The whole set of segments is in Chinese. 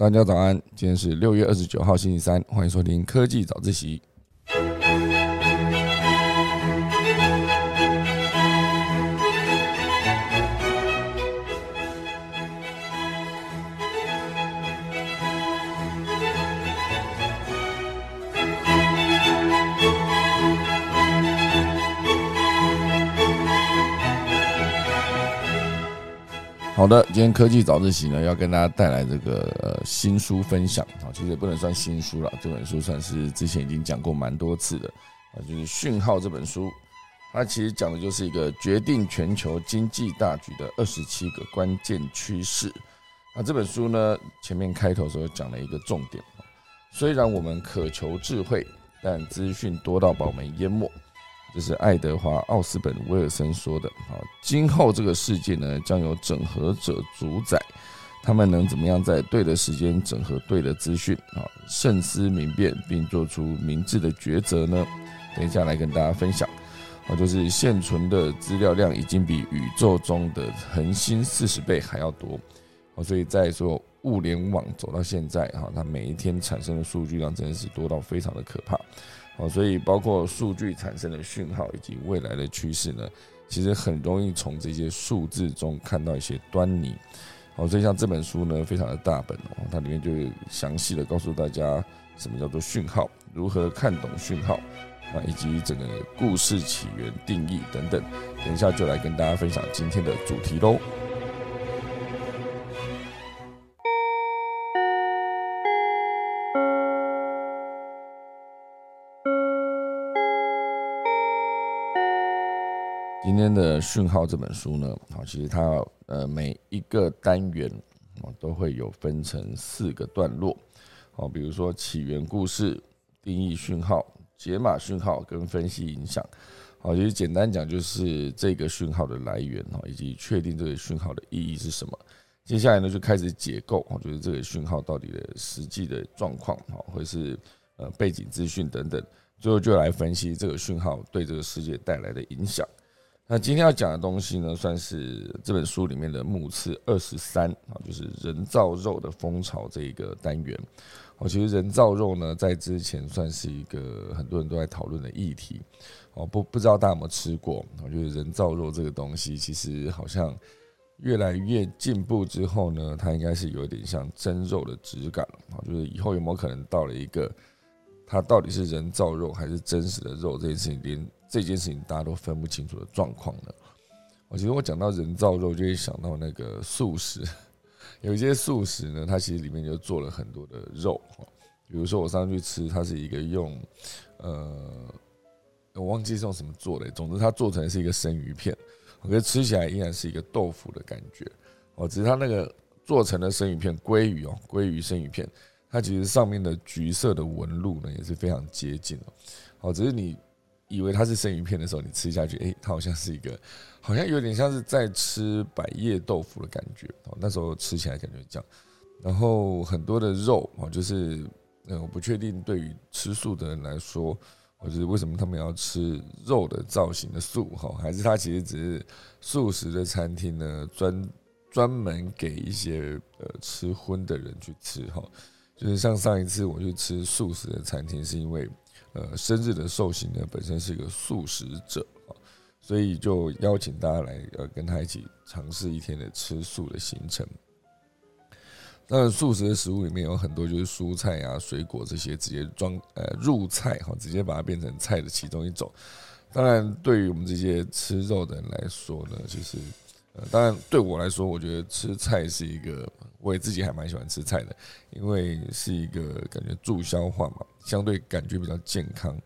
大家早安，今天是六月二十九号星期三，欢迎收听科技早自习。好的，今天科技早自习呢，要跟大家带来这个呃新书分享啊，其实也不能算新书了，这本书算是之前已经讲过蛮多次的啊，就是《讯号》这本书，它其实讲的就是一个决定全球经济大局的二十七个关键趋势。那这本书呢，前面开头时候讲了一个重点虽然我们渴求智慧，但资讯多到把我们淹没。这是爱德华·奥斯本·威尔森说的。好，今后这个世界呢，将由整合者主宰，他们能怎么样在对的时间整合对的资讯？啊，慎思明辨，并做出明智的抉择呢？等一下来跟大家分享。啊，就是现存的资料量已经比宇宙中的恒星四十倍还要多。哦，所以在说物联网走到现在，哈，它每一天产生的数据量真的是多到非常的可怕。哦，所以包括数据产生的讯号以及未来的趋势呢，其实很容易从这些数字中看到一些端倪。好，所以像这本书呢，非常的大本哦，它里面就详细的告诉大家什么叫做讯号，如何看懂讯号啊，以及整个故事起源定义等等。等一下就来跟大家分享今天的主题喽。今天的讯号这本书呢，好，其实它呃每一个单元啊都会有分成四个段落，好，比如说起源故事、定义讯号、解码讯号跟分析影响，好，其实简单讲就是这个讯号的来源哈，以及确定这个讯号的意义是什么。接下来呢就开始解构啊，就是这个讯号到底的实际的状况哈，或是呃背景资讯等等，最后就来分析这个讯号对这个世界带来的影响。那今天要讲的东西呢，算是这本书里面的目次二十三啊，就是人造肉的风潮这一个单元。哦，其实人造肉呢，在之前算是一个很多人都在讨论的议题。哦，不不知道大家有没有吃过？我觉得人造肉这个东西，其实好像越来越进步之后呢，它应该是有点像真肉的质感。啊，就是以后有没有可能到了一个，它到底是人造肉还是真实的肉这件事情，连这件事情大家都分不清楚的状况呢？我其实我讲到人造肉，就会想到那个素食，有一些素食呢，它其实里面就做了很多的肉比如说我上去吃，它是一个用呃，我忘记是用什么做的，总之它做成是一个生鱼片，我觉得吃起来依然是一个豆腐的感觉哦，只是它那个做成的生鱼片，鲑鱼哦，鲑鱼生鱼片，它其实上面的橘色的纹路呢也是非常接近哦，哦，只是你。以为它是生鱼片的时候，你吃下去，哎，它好像是一个，好像有点像是在吃百叶豆腐的感觉哦。那时候吃起来感觉这样，然后很多的肉哦，就是，嗯，我不确定对于吃素的人来说，或者是为什么他们要吃肉的造型的素哈，还是它其实只是素食的餐厅呢，专专门给一些呃吃荤的人去吃哈。就是像上一次我去吃素食的餐厅，是因为。呃，生日的寿星呢，本身是一个素食者啊，所以就邀请大家来呃，跟他一起尝试一天的吃素的行程。当然素食的食物里面有很多就是蔬菜啊、水果这些直接装呃入菜哈，直接把它变成菜的其中一种。当然，对于我们这些吃肉的人来说呢，就是当然对我来说，我觉得吃菜是一个，我也自己还蛮喜欢吃菜的，因为是一个感觉助消化嘛。相对感觉比较健康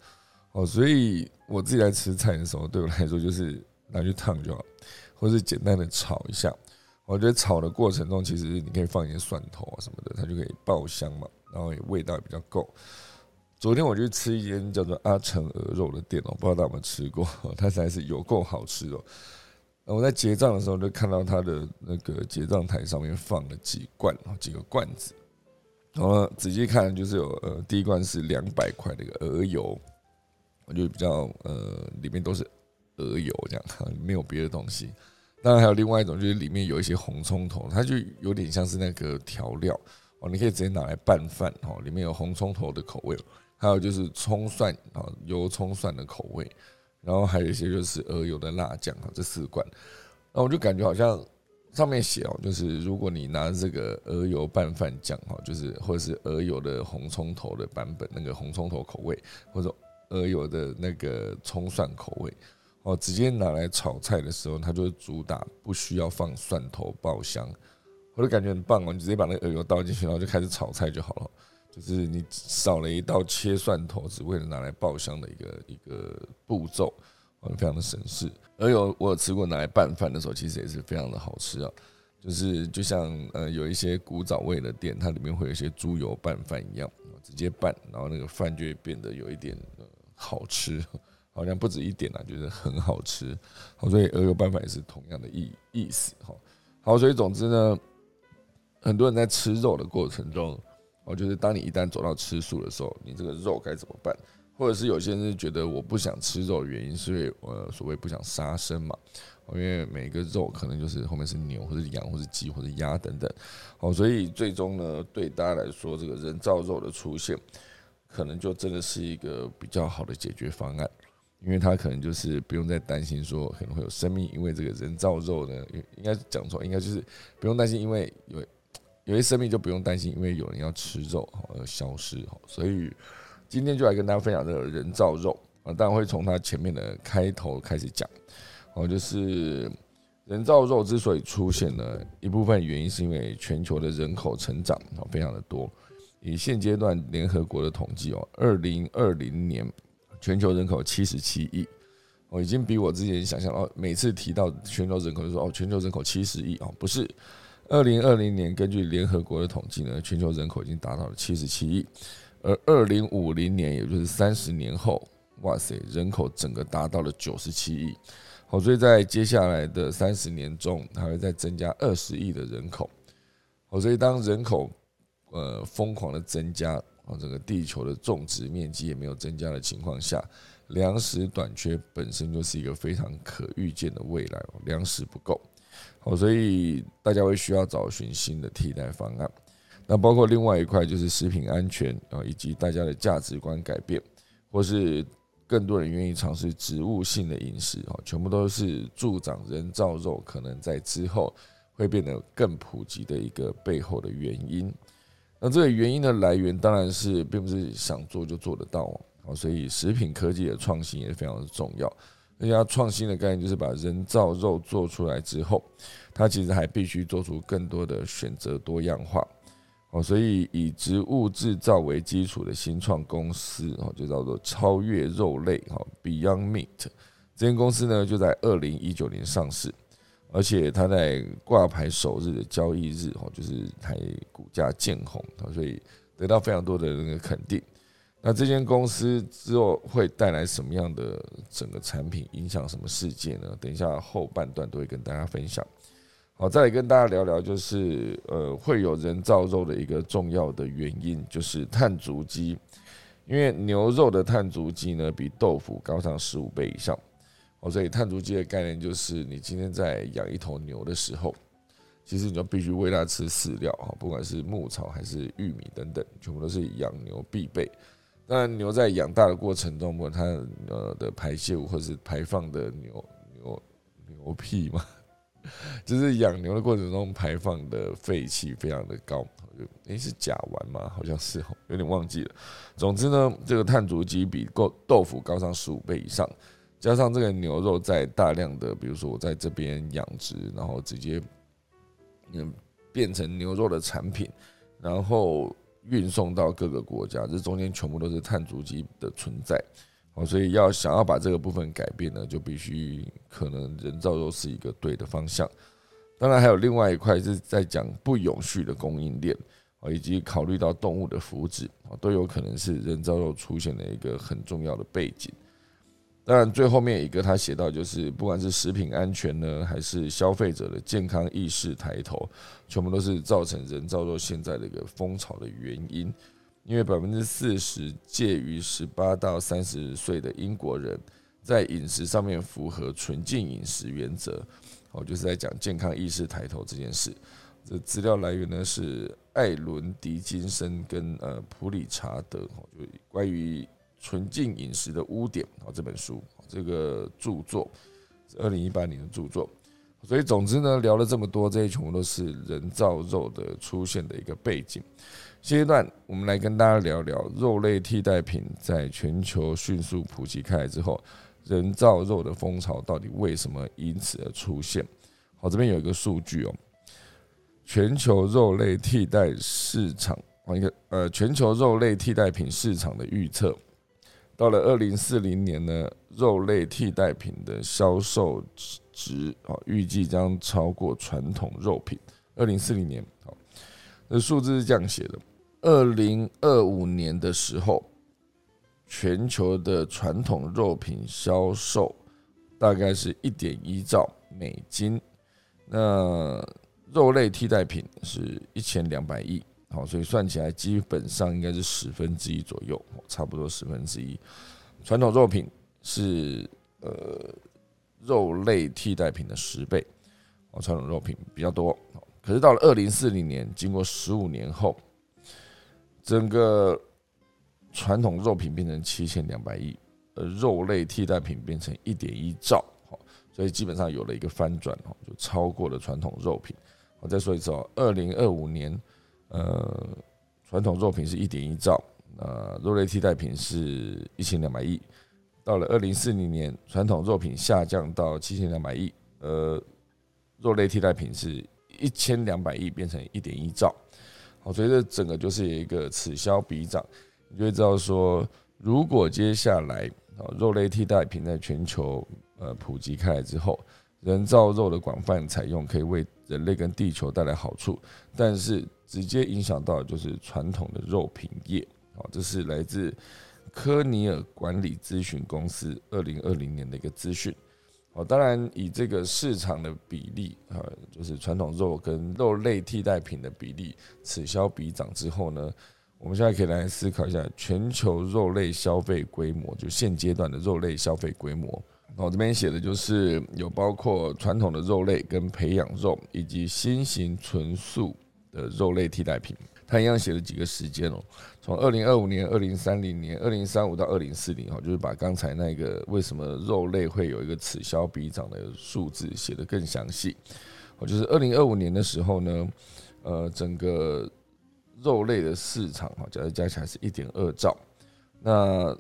哦，所以我自己在吃菜的时候，对我来说就是拿去烫就好，或是简单的炒一下。我觉得炒的过程中，其实你可以放一些蒜头啊什么的，它就可以爆香嘛，然后也味道也比较够。昨天我去吃一间叫做阿成鹅肉的店哦，不知道大家有没有吃过，它实在是有够好吃哦。我在结账的时候就看到他的那个结账台上面放了几罐哦几个罐子。然后仔细看，就是有呃，第一罐是两百块的一个鹅油，我就比较呃，里面都是鹅油这样，没有别的东西。当然还有另外一种，就是里面有一些红葱头，它就有点像是那个调料，哦，你可以直接拿来拌饭哦，里面有红葱头的口味，还有就是葱蒜啊油葱蒜的口味，然后还有一些就是鹅油的辣酱啊，这四罐，那我就感觉好像上面写哦，就是如果你拿这个鹅油拌饭酱哈，就是或者是鹅油的红葱头的版本，那个红葱头口味，或者鹅油的那个葱蒜口味。哦，直接拿来炒菜的时候，它就主打不需要放蒜头爆香，我就感觉很棒哦。你直接把那个鹅油倒进去，然后就开始炒菜就好了。就是你少了一道切蒜头，只为了拿来爆香的一个一个步骤，非常的省事。鹅油我有吃过拿来拌饭的时候，其实也是非常的好吃啊。就是就像呃有一些古早味的店，它里面会有一些猪油拌饭一样，直接拌，然后那个饭就会变得有一点好吃。好像不止一点啊，就是很好吃，好，所以鹅油拌饭也是同样的意意思，哈，好，所以总之呢，很多人在吃肉的过程中，哦，就是当你一旦走到吃素的时候，你这个肉该怎么办？或者是有些人是觉得我不想吃肉的原因，是因为呃，所谓不想杀生嘛，因为每个肉可能就是后面是牛或者羊或者鸡或者鸭等等，哦，所以最终呢，对大家来说，这个人造肉的出现，可能就真的是一个比较好的解决方案。因为他可能就是不用再担心说可能会有生命，因为这个人造肉呢，应该讲错，应该就是不用担心，因为有有些生命就不用担心，因为有人要吃肉而消失哈。所以今天就来跟大家分享这个人造肉啊，当然会从它前面的开头开始讲哦，就是人造肉之所以出现呢，一部分原因是因为全球的人口成长啊非常的多，以现阶段联合国的统计哦，二零二零年。全球人口七十七亿，我已经比我之前想象哦，每次提到全球人口就说哦，全球人口七十亿哦，不是，二零二零年根据联合国的统计呢，全球人口已经达到了七十七亿，而二零五零年，也就是三十年后，哇塞，人口整个达到了九十七亿，好，所以在接下来的三十年中，还会再增加二十亿的人口，好，所以当人口呃疯狂的增加。啊，整个地球的种植面积也没有增加的情况下，粮食短缺本身就是一个非常可预见的未来哦，粮食不够，好，所以大家会需要找寻新的替代方案。那包括另外一块就是食品安全啊，以及大家的价值观改变，或是更多人愿意尝试植物性的饮食啊，全部都是助长人造肉可能在之后会变得更普及的一个背后的原因。那这个原因的来源当然是并不是想做就做得到啊，所以食品科技的创新也非常的重要。而且它创新的概念就是把人造肉做出来之后，它其实还必须做出更多的选择多样化。哦，所以以植物制造为基础的新创公司哦，就叫做超越肉类哈 Beyond Meat 这间公司呢，就在二零一九年上市。而且它在挂牌首日的交易日，哈，就是台股价见红，所以得到非常多的那个肯定。那这间公司之后会带来什么样的整个产品，影响什么世界呢？等一下后半段都会跟大家分享。好，再来跟大家聊聊，就是呃，会有人造肉的一个重要的原因，就是碳足迹，因为牛肉的碳足迹呢，比豆腐高上十五倍以上。哦，所以碳足迹的概念就是，你今天在养一头牛的时候，其实你就必须喂它吃饲料哈，不管是牧草还是玉米等等，全部都是养牛必备。当然，牛在养大的过程中，不管它呃的排泄物或是排放的牛牛牛屁嘛，就是养牛的过程中排放的废气非常的高，诶，是甲烷吗？好像是哦，有点忘记了。总之呢，这个碳足迹比够豆腐高上十五倍以上。加上这个牛肉在大量的，比如说我在这边养殖，然后直接嗯变成牛肉的产品，然后运送到各个国家，这中间全部都是碳足迹的存在。哦，所以要想要把这个部分改变呢，就必须可能人造肉是一个对的方向。当然还有另外一块是在讲不永续的供应链啊，以及考虑到动物的福祉啊，都有可能是人造肉出现的一个很重要的背景。当然，最后面一个他写到，就是不管是食品安全呢，还是消费者的健康意识抬头，全部都是造成人造肉现在的一个风潮的原因。因为百分之四十介于十八到三十岁的英国人，在饮食上面符合纯净饮食原则，哦，就是在讲健康意识抬头这件事。这资料来源呢是艾伦·迪金森跟呃普理查德，就关于纯净饮食的污点啊这本书，这个著作，二零一八年的著作。所以总之呢，聊了这么多，这些全部都是人造肉的出现的一个背景。现阶段，我们来跟大家聊聊肉类替代品在全球迅速普及开来之后，人造肉的风潮到底为什么因此而出现？好，这边有一个数据哦，全球肉类替代市场啊，一个呃，全球肉类替代品市场的预测，到了二零四零年呢，肉类替代品的销售值啊，预计将超过传统肉品。二零四零年，好，这数字是这样写的。二零二五年的时候，全球的传统肉品销售大概是一点一兆美金，那肉类替代品是一千两百亿，好，所以算起来基本上应该是十分之一左右，差不多十分之一。传统肉品是呃肉类替代品的十倍，哦，传统肉品比较多，可是到了二零四零年，经过十五年后。整个传统肉品变成七千两百亿，呃，肉类替代品变成一点一兆，好，所以基本上有了一个翻转，哦，就超过了传统肉品。我再说一次哦，二零二五年，呃，传统肉品是一点一兆，呃，肉类替代品是一千两百亿。到了二零四零年，传统肉品下降到七千两百亿，呃，肉类替代品是一千两百亿变成一点一兆。我觉得整个就是一个此消彼长，你就会知道说，如果接下来啊肉类替代品在全球呃普及开来之后，人造肉的广泛采用可以为人类跟地球带来好处，但是直接影响到就是传统的肉品业。好，这是来自科尼尔管理咨询公司二零二零年的一个资讯。哦，当然，以这个市场的比例啊，就是传统肉跟肉类替代品的比例此消彼长之后呢，我们现在可以来思考一下全球肉类消费规模，就现阶段的肉类消费规模。那我这边写的就是有包括传统的肉类跟培养肉，以及新型纯素的肉类替代品。他一样写了几个时间哦，从二零二五年、二零三零年、二零三五到二零四零哈，就是把刚才那个为什么肉类会有一个此消彼长的数字写得更详细。哦，就是二零二五年的时候呢，呃，整个肉类的市场哈，假如加起来是一点二兆，那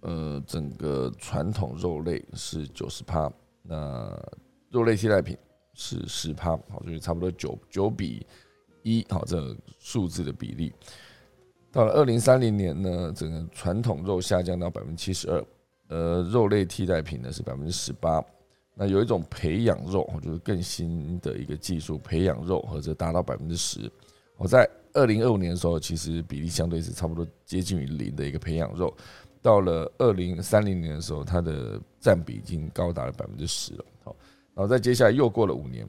呃，整个传统肉类是九十趴，那肉类替代品是十趴，好，就是差不多九九比。一好，这数字的比例，到了二零三零年呢，整个传统肉下降到百分之七十二，呃，肉类替代品呢是百分之十八。那有一种培养肉，就是更新的一个技术，培养肉或者达到百分之十。我在二零二五年的时候，其实比例相对是差不多接近于零的一个培养肉。到了二零三零年的时候，它的占比已经高达了百分之十了。好，然后在接下来又过了五年，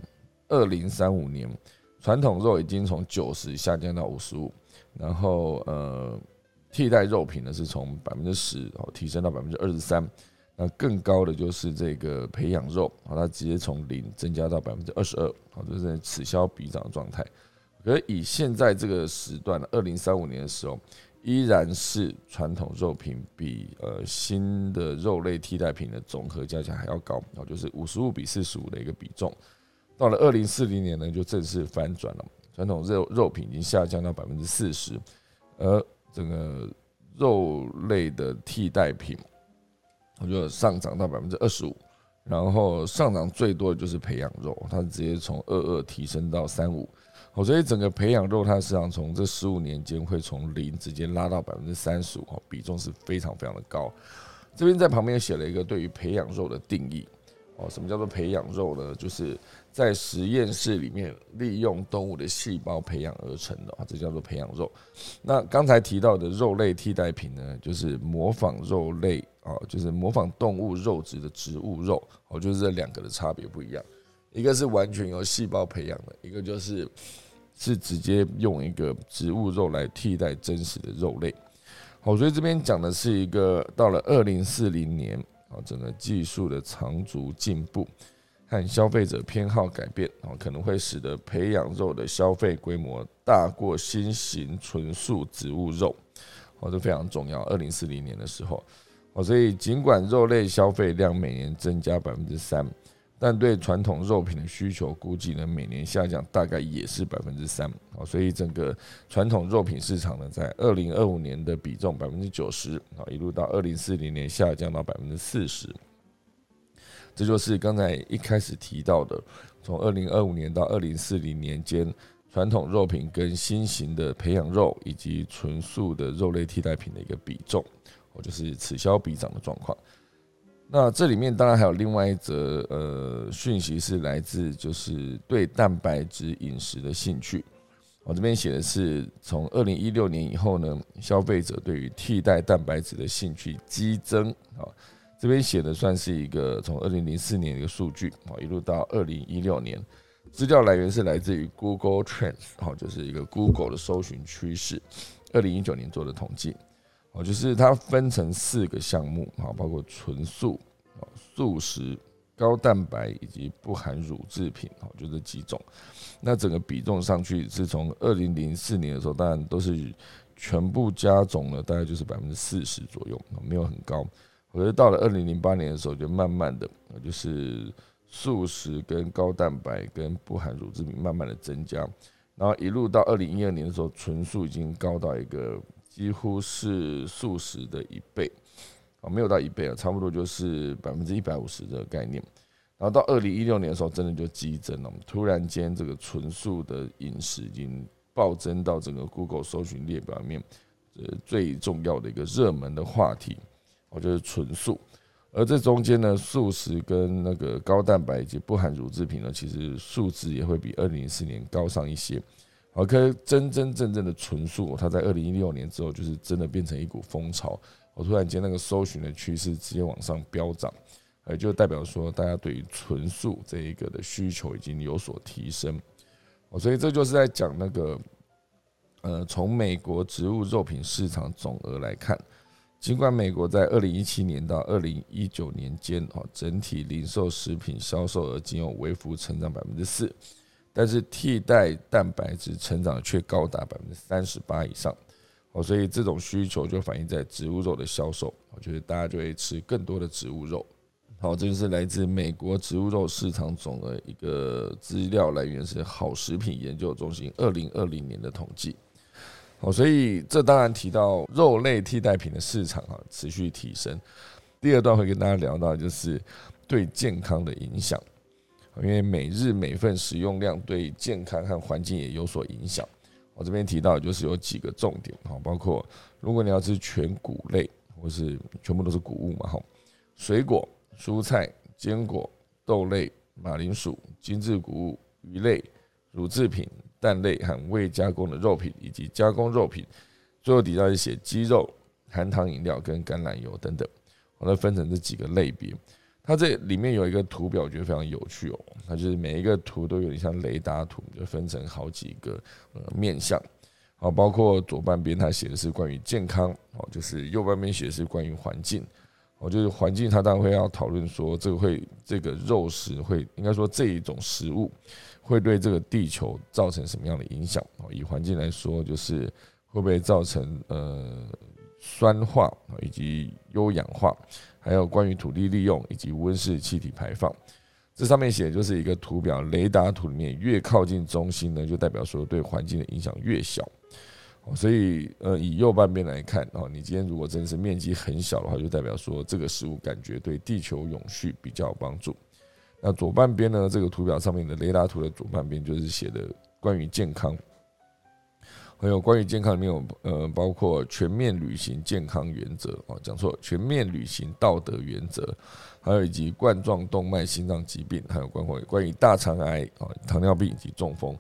二零三五年。传统肉已经从九十下降到五十五，然后呃，替代肉品呢是从百分之十哦提升到百分之二十三，那更高的就是这个培养肉啊，它直接从零增加到百分之二十二，好，就是此消彼长的状态。可以现在这个时段，二零三五年的时候，依然是传统肉品比呃新的肉类替代品的总和加起来还要高，然后就是五十五比四十五的一个比重。到了二零四零年呢，就正式反转了。传统肉肉品已经下降到百分之四十，而整个肉类的替代品，我觉得上涨到百分之二十五。然后上涨最多的就是培养肉，它直接从二二提升到三五。哦，所以整个培养肉它市场从这十五年间会从零直接拉到百分之三十五，哈，比重是非常非常的高。这边在旁边写了一个对于培养肉的定义。哦，什么叫做培养肉呢？就是在实验室里面利用动物的细胞培养而成的啊，这叫做培养肉。那刚才提到的肉类替代品呢，就是模仿肉类啊，就是模仿动物肉质的植物肉。哦，就是这两个的差别不一样，一个是完全由细胞培养的，一个就是是直接用一个植物肉来替代真实的肉类。好，所以这边讲的是一个到了二零四零年。啊，整个技术的长足进步，和消费者偏好改变，哦，可能会使得培养肉的消费规模大过新型纯素植物肉，哦，这非常重要。二零四零年的时候，哦，所以尽管肉类消费量每年增加百分之三，但对传统肉品的需求估计呢每年下降大概也是百分之三，哦，所以整个传统肉品市场呢在二零二五年的比重百分之九十，啊，一路到二零四零年下降到百分之四十。这就是刚才一开始提到的，从二零二五年到二零四零年间，传统肉品跟新型的培养肉以及纯素的肉类替代品的一个比重，哦，就是此消彼长的状况。那这里面当然还有另外一则呃讯息是来自就是对蛋白质饮食的兴趣。我这边写的是从二零一六年以后呢，消费者对于替代蛋白质的兴趣激增啊。这边写的算是一个从二零零四年的一个数据啊，一路到二零一六年，资料来源是来自于 Google Trends，哦，就是一个 Google 的搜寻趋势，二零一九年做的统计，哦，就是它分成四个项目啊，包括纯素、哦素食、高蛋白以及不含乳制品，哦，就这几种。那整个比重上去是从二零零四年的时候，当然都是全部加总了，大概就是百分之四十左右，没有很高。可是到了二零零八年的时候，就慢慢的，就是素食跟高蛋白跟不含乳制品慢慢的增加，然后一路到二零一二年的时候，纯素已经高到一个几乎是素食的一倍，啊，没有到一倍啊，差不多就是百分之一百五十的概念。然后到二零一六年的时候，真的就激增了，突然间这个纯素的饮食已经暴增到整个 Google 搜寻列表里面，呃，最重要的一个热门的话题。就是纯素，而这中间呢，素食跟那个高蛋白以及不含乳制品呢，其实数值也会比二零一四年高上一些。而，可真真正正的纯素，它在二零一六年之后，就是真的变成一股风潮。我突然间那个搜寻的趋势直接往上飙涨，也，就代表说大家对于纯素这一个的需求已经有所提升。哦，所以这就是在讲那个，呃，从美国植物肉品市场总额来看。尽管美国在二零一七年到二零一九年间，哦，整体零售食品销售额仅有微幅成长百分之四，但是替代蛋白质成长却高达百分之三十八以上，哦，所以这种需求就反映在植物肉的销售，我觉得大家就会吃更多的植物肉。好，这就是来自美国植物肉市场总额一个资料来源是好食品研究中心二零二零年的统计。哦，所以这当然提到肉类替代品的市场啊，持续提升。第二段会跟大家聊到，就是对健康的影响，因为每日每份食用量对健康和环境也有所影响。我这边提到就是有几个重点哈，包括如果你要吃全谷类，或是全部都是谷物嘛哈，水果、蔬菜、坚果、豆类、马铃薯、精致谷物、鱼类、乳制品。蛋类和未加工的肉品，以及加工肉品，最后底下是写鸡肉、含糖饮料跟橄榄油等等，我它分成这几个类别。它这里面有一个图表，我觉得非常有趣哦。它就是每一个图都有点像雷达图，就分成好几个呃面向。好，包括左半边它写的是关于健康，哦，就是右半边写的是关于环境。哦，就是环境，它当然会要讨论说，这个会这个肉食会应该说这一种食物。会对这个地球造成什么样的影响？哦，以环境来说，就是会不会造成呃酸化以及优氧化，还有关于土地利用以及温室气体排放。这上面写的就是一个图表，雷达图里面越靠近中心呢，就代表说对环境的影响越小。所以呃，以右半边来看，哦，你今天如果真是面积很小的话，就代表说这个食物感觉对地球永续比较有帮助。那左半边呢？这个图表上面的雷达图的左半边就是写的关于健康，还有关于健康里面有呃，包括全面履行健康原则哦，讲错，全面履行道德原则，还有以及冠状动脉心脏疾病，还有关关关于大肠癌啊、糖尿病以及中风，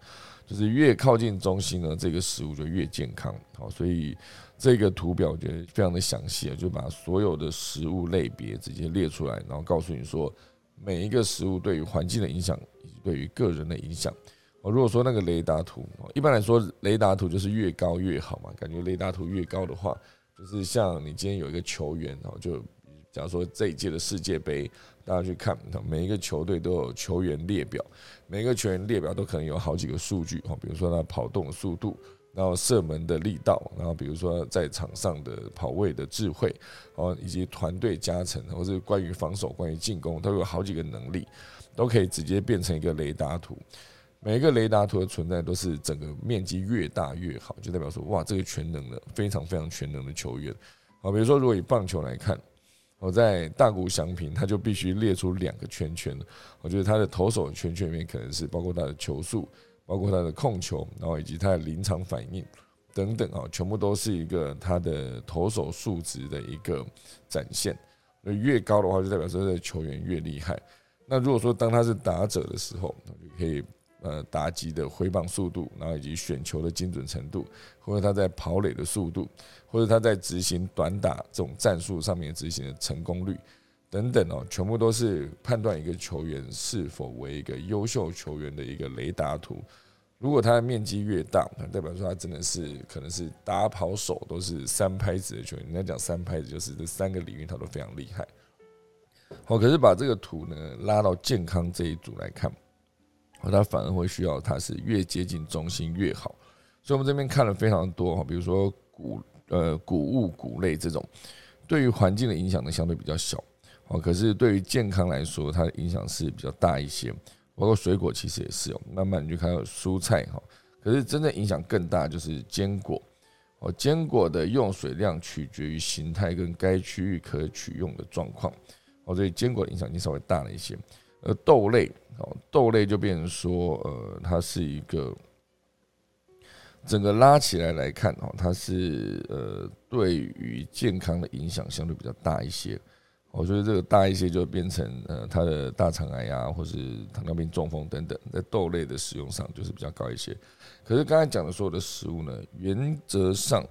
就是越靠近中心呢，这个食物就越健康。好，所以这个图表我觉得非常的详细啊，就把所有的食物类别直接列出来，然后告诉你说。每一个食物对于环境的影响以及对于个人的影响，哦，如果说那个雷达图，一般来说雷达图就是越高越好嘛，感觉雷达图越高的话，就是像你今天有一个球员，哦，就假如说这一届的世界杯，大家去看，每一个球队都有球员列表，每个球员列表都可能有好几个数据哈，比如说他跑动的速度，然后射门的力道，然后比如说在场上的跑位的智慧，哦，以及团队加成，或是关于防守、关于进攻，都有好几个能力，都可以直接变成一个雷达图。每一个雷达图的存在都是整个面积越大越好，就代表说哇，这个全能的非常非常全能的球员。好，比如说如果以棒球来看，我在大谷翔平，他就必须列出两个圈圈。我觉得他的投手圈圈里面可能是包括他的球速，包括他的控球，然后以及他的临场反应等等啊，全部都是一个他的投手数值的一个展现。那越高的话，就代表说这个球员越厉害。那如果说当他是打者的时候，就可以。呃，打击的挥棒速度，然后以及选球的精准程度，或者他在跑垒的速度，或者他在执行短打这种战术上面执行的成功率等等哦，全部都是判断一个球员是否为一个优秀球员的一个雷达图。如果他的面积越大，那代表说他真的是可能是打跑手都是三拍子的球员。人家讲三拍子，就是这三个领域他都非常厉害。好，可是把这个图呢拉到健康这一组来看。它反而会需要它是越接近中心越好，所以我们这边看了非常多哈，比如说谷呃谷物谷类这种，对于环境的影响呢相对比较小，哦，可是对于健康来说，它的影响是比较大一些，包括水果其实也是哦，慢慢你就看到蔬菜哈，可是真正影响更大就是坚果，哦，坚果的用水量取决于形态跟该区域可取用的状况，哦，所以坚果的影响已经稍微大了一些。而，豆类哦，豆类就变成说，呃，它是一个整个拉起来来看哦，它是呃，对于健康的影响相对比较大一些。我觉得这个大一些就变成呃，它的大肠癌呀，或是糖尿病、中风等等，在豆类的使用上就是比较高一些。可是刚才讲的所有的食物呢，原则上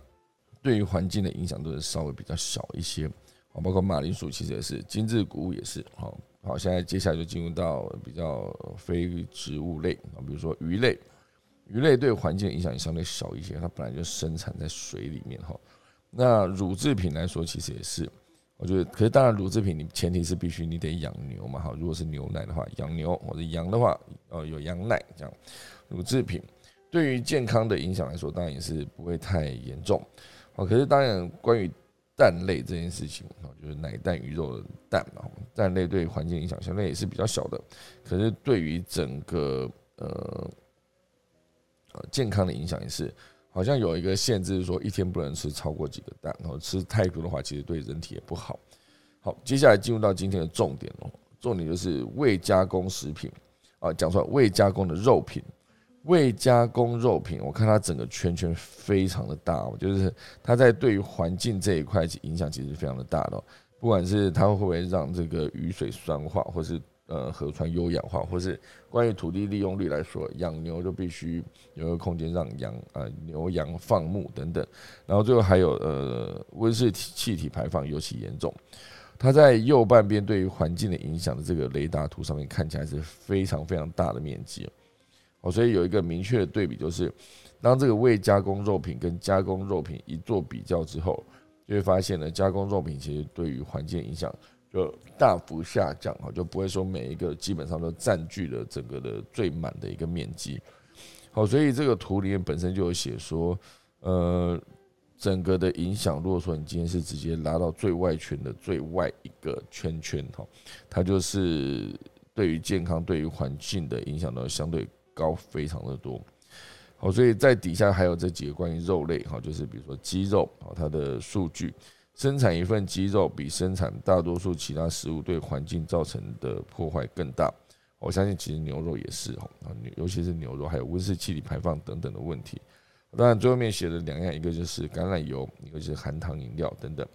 对于环境的影响都是稍微比较小一些。哦，包括马铃薯其实也是，精致谷物也是。好。好，现在接下来就进入到比较非植物类啊，比如说鱼类，鱼类对环境的影响也相对小一些，它本来就生产在水里面哈。那乳制品来说，其实也是，我觉得，可是当然乳制品你前提是必须你得养牛嘛哈，如果是牛奶的话，养牛或者羊的话，呃，有羊奶这样，乳制品对于健康的影响来说，当然也是不会太严重。哦，可是当然关于蛋类这件事情啊，就是奶蛋鱼肉的蛋嘛，蛋类对环境影响相对也是比较小的，可是对于整个呃呃健康的影响也是，好像有一个限制，说一天不能吃超过几个蛋，然后吃太多的话，其实对人体也不好。好，接下来进入到今天的重点哦，重点就是未加工食品啊，讲出来未加工的肉品。未加工肉品，我看它整个圈圈非常的大，就是它在对于环境这一块影响其实非常的大的。不管是它会不会让这个雨水酸化，或是呃河川优氧化，或是关于土地利用率来说，养牛就必须有个空间让羊呃牛羊放牧等等。然后最后还有呃温室气体排放尤其严重。它在右半边对于环境的影响的这个雷达图上面看起来是非常非常大的面积。所以有一个明确的对比，就是当这个未加工肉品跟加工肉品一做比较之后，就会发现呢，加工肉品其实对于环境影响就大幅下降啊，就不会说每一个基本上都占据了整个的最满的一个面积。好，所以这个图里面本身就有写说，呃，整个的影响，如果说你今天是直接拉到最外圈的最外一个圈圈哈，它就是对于健康、对于环境的影响呢，相对。高非常的多，好，所以在底下还有这几个关于肉类，哈，就是比如说鸡肉，啊，它的数据，生产一份鸡肉比生产大多数其他食物对环境造成的破坏更大。我相信其实牛肉也是，哈，尤其是牛肉，还有温室气体排放等等的问题。当然最后面写了两样，一个就是橄榄油，一个就是含糖饮料等等。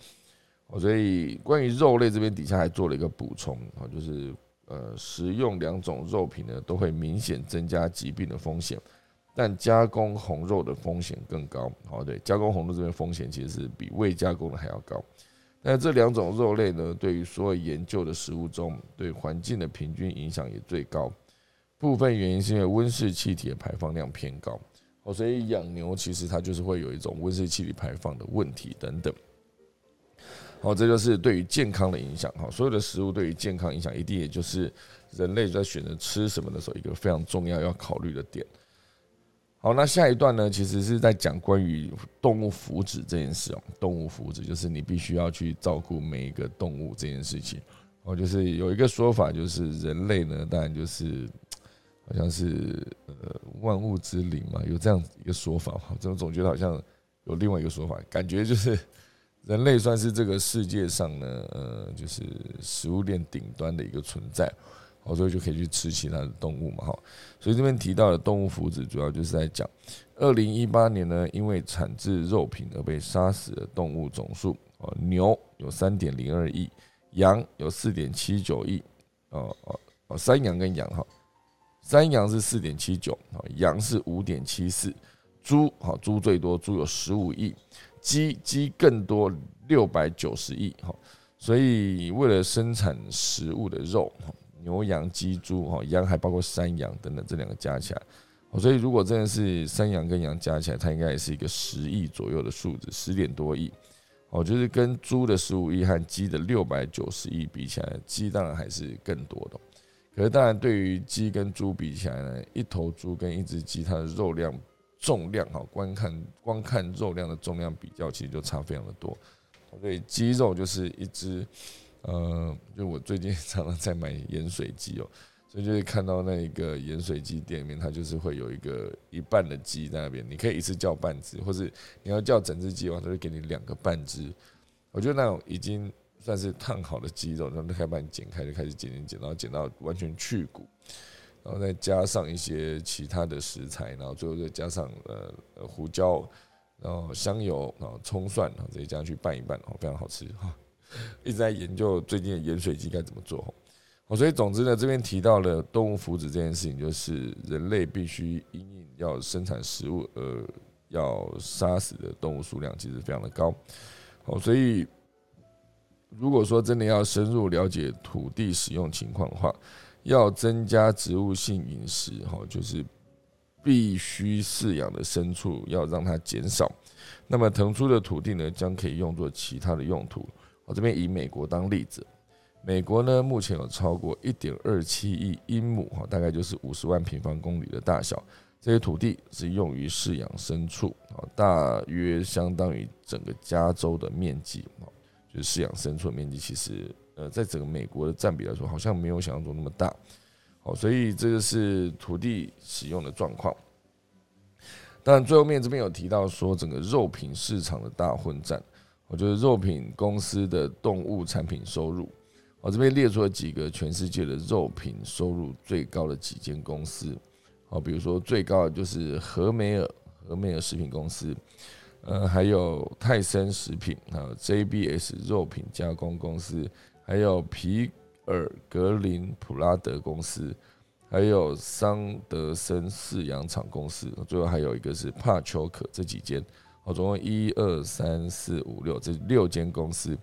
所以关于肉类这边底下还做了一个补充，啊，就是。呃，食用两种肉品呢，都会明显增加疾病的风险，但加工红肉的风险更高。哦，对，加工红肉这边风险其实是比未加工的还要高。那这两种肉类呢，对于所有研究的食物中，对环境的平均影响也最高。部分原因是因为温室气体的排放量偏高。哦，所以养牛其实它就是会有一种温室气体排放的问题等等。好，这就是对于健康的影响。哈，所有的食物对于健康影响，一定也就是人类在选择吃什么的时候一个非常重要要考虑的点。好，那下一段呢，其实是在讲关于动物福祉这件事哦。动物福祉就是你必须要去照顾每一个动物这件事情。哦，就是有一个说法，就是人类呢，当然就是好像是呃万物之灵嘛，有这样一个说法。嘛。怎么总觉得好像有另外一个说法，感觉就是人类算是这个世界上呢，呃，就是食物链顶端的一个存在。好，所以就可以去吃其他的动物嘛，哈。所以这边提到的动物福祉，主要就是在讲，二零一八年呢，因为产制肉品而被杀死的动物总数，哦，牛有三点零二亿，羊有四点七九亿，哦哦哦，山羊跟羊哈，山羊是四点七九，哦，羊是五点七四，猪好，猪最多，猪有十五亿，鸡鸡更多，六百九十亿，哈。所以为了生产食物的肉，牛羊鸡猪哈，羊还包括山羊等等，这两个加起来，所以如果真的是山羊跟羊加起来，它应该也是一个十亿左右的数字，十点多亿。哦，就是跟猪的十五亿和鸡的六百九十亿比起来，鸡当然还是更多的。可是当然，对于鸡跟猪比起来呢，一头猪跟一只鸡，它的肉量、重量哈，观看光看肉量的重量比较，其实就差非常的多。所以鸡肉就是一只。呃，就我最近常常在买盐水鸡哦，所以就会看到那一个盐水鸡店里面，它就是会有一个一半的鸡在那边，你可以一次叫半只，或是你要叫整只鸡的话，它就给你两个半只。我觉得那种已经算是烫好的鸡肉，然后就开始把你剪开，就开始剪剪剪，然后剪到完全去骨，然后再加上一些其他的食材，然后最后再加上呃胡椒，然后香油，然后葱蒜，然后这些加去拌一拌，哦，非常好吃哈。一直在研究最近的盐水鸡该怎么做，哦，所以总之呢，这边提到了动物福祉这件事情，就是人类必须因应要生产食物而要杀死的动物数量其实非常的高，好，所以如果说真的要深入了解土地使用情况的话，要增加植物性饮食，哈，就是必须饲养的牲畜要让它减少，那么腾出的土地呢，将可以用作其他的用途。我这边以美国当例子，美国呢目前有超过一点二七亿英亩哈，大概就是五十万平方公里的大小，这些土地是用于饲养牲畜啊，大约相当于整个加州的面积，就是饲养牲畜的面积，其实呃，在整个美国的占比来说，好像没有想象中那么大，好，所以这个是土地使用的状况。当然，最后面这边有提到说，整个肉品市场的大混战。我觉得肉品公司的动物产品收入，我这边列出了几个全世界的肉品收入最高的几间公司，好，比如说最高的就是和美尔和美尔食品公司，呃，还有泰森食品还有，JBS 肉品加工公司，还有皮尔格林普拉德公司，还有桑德森饲养厂公司，最后还有一个是帕丘可这几间。哦，总共一二三四五六，这六间公司，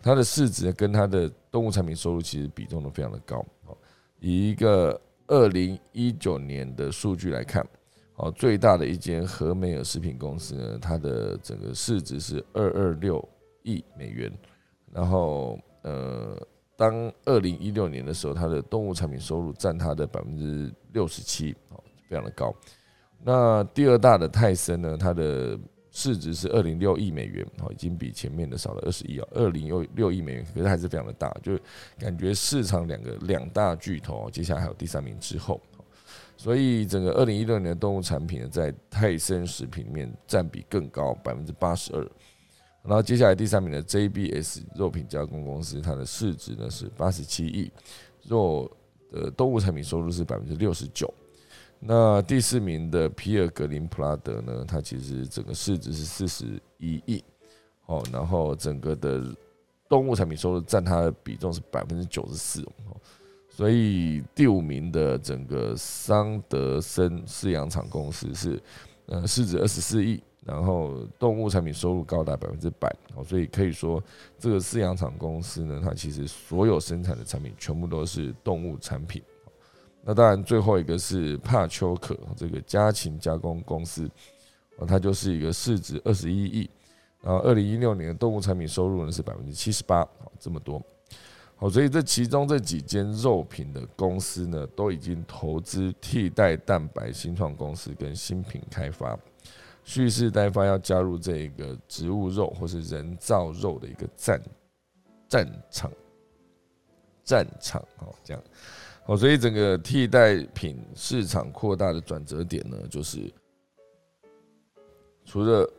它的市值跟它的动物产品收入其实比重都非常的高。以一个二零一九年的数据来看，哦，最大的一间和美尔食品公司呢，它的整个市值是二二六亿美元。然后，呃，当二零一六年的时候，它的动物产品收入占它的百分之六十七，哦，非常的高。那第二大的泰森呢，它的市值是二零六亿美元，哦，已经比前面的少了二十亿啊，二零六六亿美元，可是还是非常的大，就感觉市场两个两大巨头，接下来还有第三名之后，所以整个二零一六年的动物产品呢，在泰森食品里面占比更高，百分之八十二，然后接下来第三名的 JBS 肉品加工公司，它的市值呢是八十七亿，肉的动物产品收入是百分之六十九。那第四名的皮尔格林普拉德呢？它其实整个市值是四十一亿，哦，然后整个的动物产品收入占它的比重是百分之九十四，哦，所以第五名的整个桑德森饲养场公司是呃市值二十四亿，然后动物产品收入高达百分之百，哦，所以可以说这个饲养厂公司呢，它其实所有生产的产品全部都是动物产品。那当然，最后一个是帕丘可这个家禽加工公司，它就是一个市值二十一亿，然后二零一六年的动物产品收入呢是百分之七十八，好这么多，好，所以这其中这几间肉品的公司呢，都已经投资替代蛋白新创公司跟新品开发，蓄势待发，要加入这个植物肉或是人造肉的一个战战场战场，好这样，好，所以整个替代品市场扩大的转折点呢，就是除了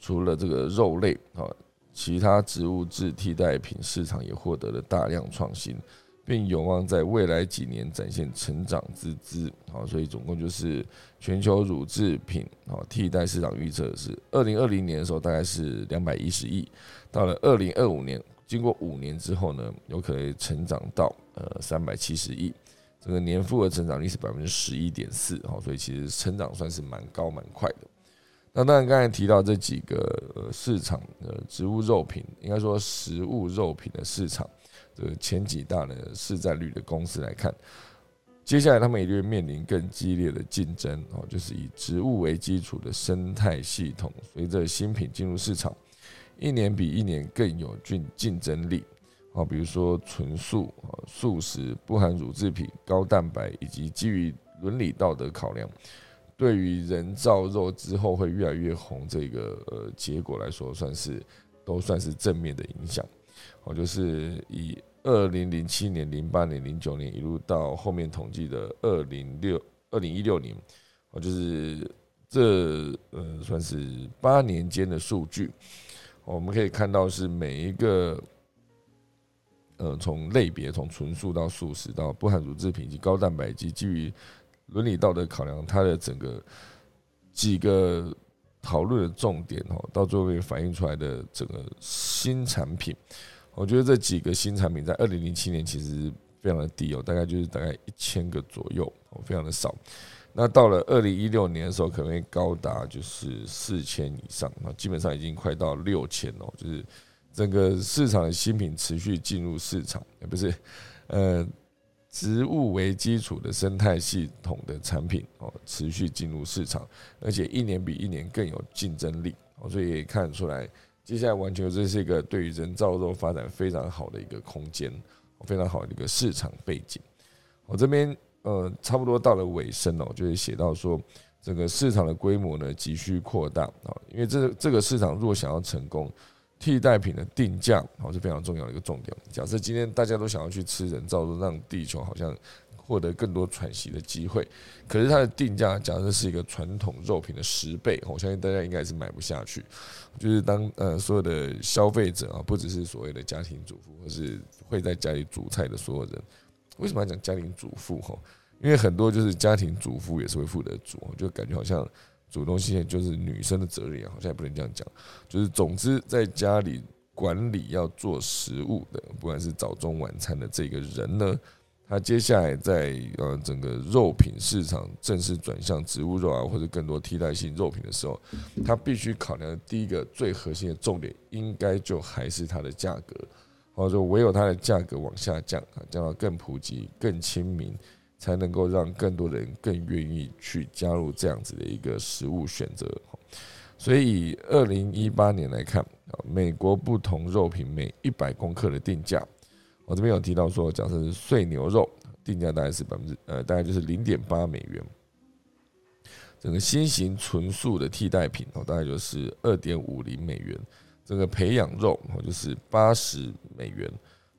除了这个肉类啊，其他植物质替代品市场也获得了大量创新，并有望在未来几年展现成长之姿。好，所以总共就是全球乳制品啊替代市场预测是二零二零年的时候大概是两百一十亿，到了二零二五年，经过五年之后呢，有可能成长到呃三百七十亿，这个年复合成长率是百分之十一点四。好，所以其实成长算是蛮高蛮快的。那当然，刚才提到这几个市场的植物肉品，应该说食物肉品的市场，这个前几大的市占率的公司来看，接下来他们也会面临更激烈的竞争哦，就是以植物为基础的生态系统，随着新品进入市场，一年比一年更有竞竞争力啊，比如说纯素、素食、不含乳制品、高蛋白，以及基于伦理道德考量。对于人造肉之后会越来越红这个呃结果来说，算是都算是正面的影响。我，就是以二零零七年、零八年、零九年一路到后面统计的二零六二零一六年，我，就是这呃算是八年间的数据，我们可以看到是每一个呃从类别从纯素到素食到不含乳制品及高蛋白及基于。伦理道德考量，它的整个几个讨论的重点哦，到最后会反映出来的整个新产品，我觉得这几个新产品在二零零七年其实非常的低哦，大概就是大概一千个左右哦，非常的少。那到了二零一六年的时候，可能会高达就是四千以上，那基本上已经快到六千哦，就是整个市场的新品持续进入市场，也不是呃。植物为基础的生态系统的产品哦，持续进入市场，而且一年比一年更有竞争力哦，所以也看出来，接下来完全这是一个对于人造肉发展非常好的一个空间，非常好的一个市场背景。我这边呃，差不多到了尾声哦，就是写到说，整个市场的规模呢急需扩大啊，因为这这个市场如果想要成功。替代品的定价好是非常重要的一个重点。假设今天大家都想要去吃人造肉，让地球好像获得更多喘息的机会，可是它的定价假设是一个传统肉品的十倍，我相信大家应该是买不下去。就是当呃所有的消费者啊，不只是所谓的家庭主妇，或是会在家里煮菜的所有人，为什么要讲家庭主妇？哈，因为很多就是家庭主妇也是会负责煮，就感觉好像。煮东西就是女生的责任，好像也不能这样讲。就是总之，在家里管理要做食物的，不管是早中晚餐的这个人呢，它接下来在呃整个肉品市场正式转向植物肉啊，或者更多替代性肉品的时候，它必须考量的第一个最核心的重点，应该就还是它的价格。或者说，唯有它的价格往下降啊，降到更普及、更亲民。才能够让更多人更愿意去加入这样子的一个食物选择。所以，以二零一八年来看，美国不同肉品每一百公克的定价，我这边有提到说，假设是碎牛肉，定价大概是百分之呃，大概就是零点八美元。整个新型纯素的替代品哦，大概就是二点五零美元。这个培养肉哦，就是八十美元。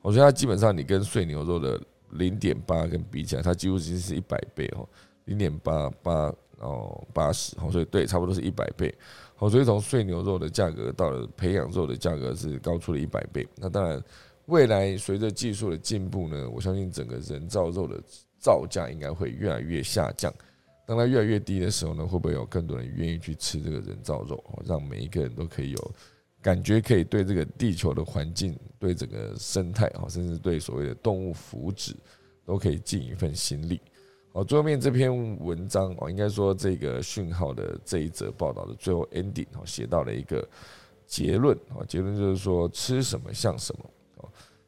我觉得它基本上你跟碎牛肉的。零点八跟比起来，它几乎已经是一百倍哦，零点八八哦八十哦，所以对，差不多是一百倍。好，所以从碎牛肉的价格到了培养肉的价格是高出了一百倍。那当然，未来随着技术的进步呢，我相信整个人造肉的造价应该会越来越下降。当它越来越低的时候呢，会不会有更多人愿意去吃这个人造肉，让每一个人都可以有？感觉可以对这个地球的环境、对整个生态啊，甚至对所谓的动物福祉，都可以尽一份心力。好，最后面这篇文章哦，应该说这个讯号的这一则报道的最后 ending 哦，写到了一个结论啊，结论就是说吃什么像什么。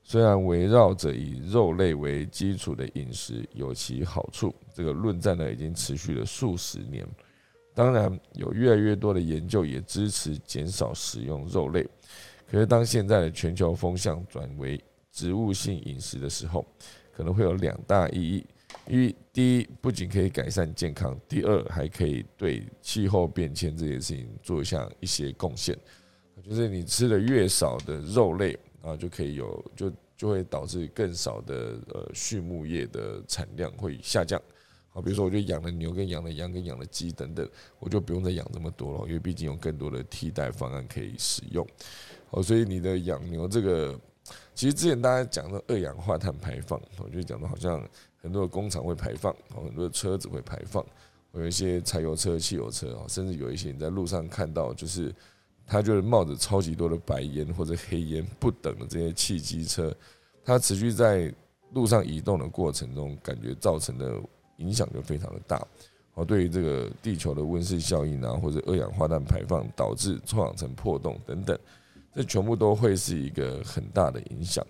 虽然围绕着以肉类为基础的饮食有其好处，这个论战呢已经持续了数十年。当然，有越来越多的研究也支持减少食用肉类。可是，当现在的全球风向转为植物性饮食的时候，可能会有两大意义：因为第一，不仅可以改善健康；第二，还可以对气候变迁这件事情做下一些贡献。就是你吃的越少的肉类啊，就可以有就就会导致更少的呃畜牧业的产量会下降。好，比如说我就养了牛跟养了羊跟养了鸡等等，我就不用再养这么多了，因为毕竟有更多的替代方案可以使用。好，所以你的养牛这个，其实之前大家讲的二氧化碳排放，我就讲的好像很多的工厂会排放，很多的车子会排放，有一些柴油车、汽油车啊，甚至有一些你在路上看到就是。它就是冒着超级多的白烟或者黑烟不等的这些汽机车，它持续在路上移动的过程中，感觉造成的影响就非常的大。哦，对于这个地球的温室效应啊，或者二氧化碳排放导致臭氧层破洞等等，这全部都会是一个很大的影响。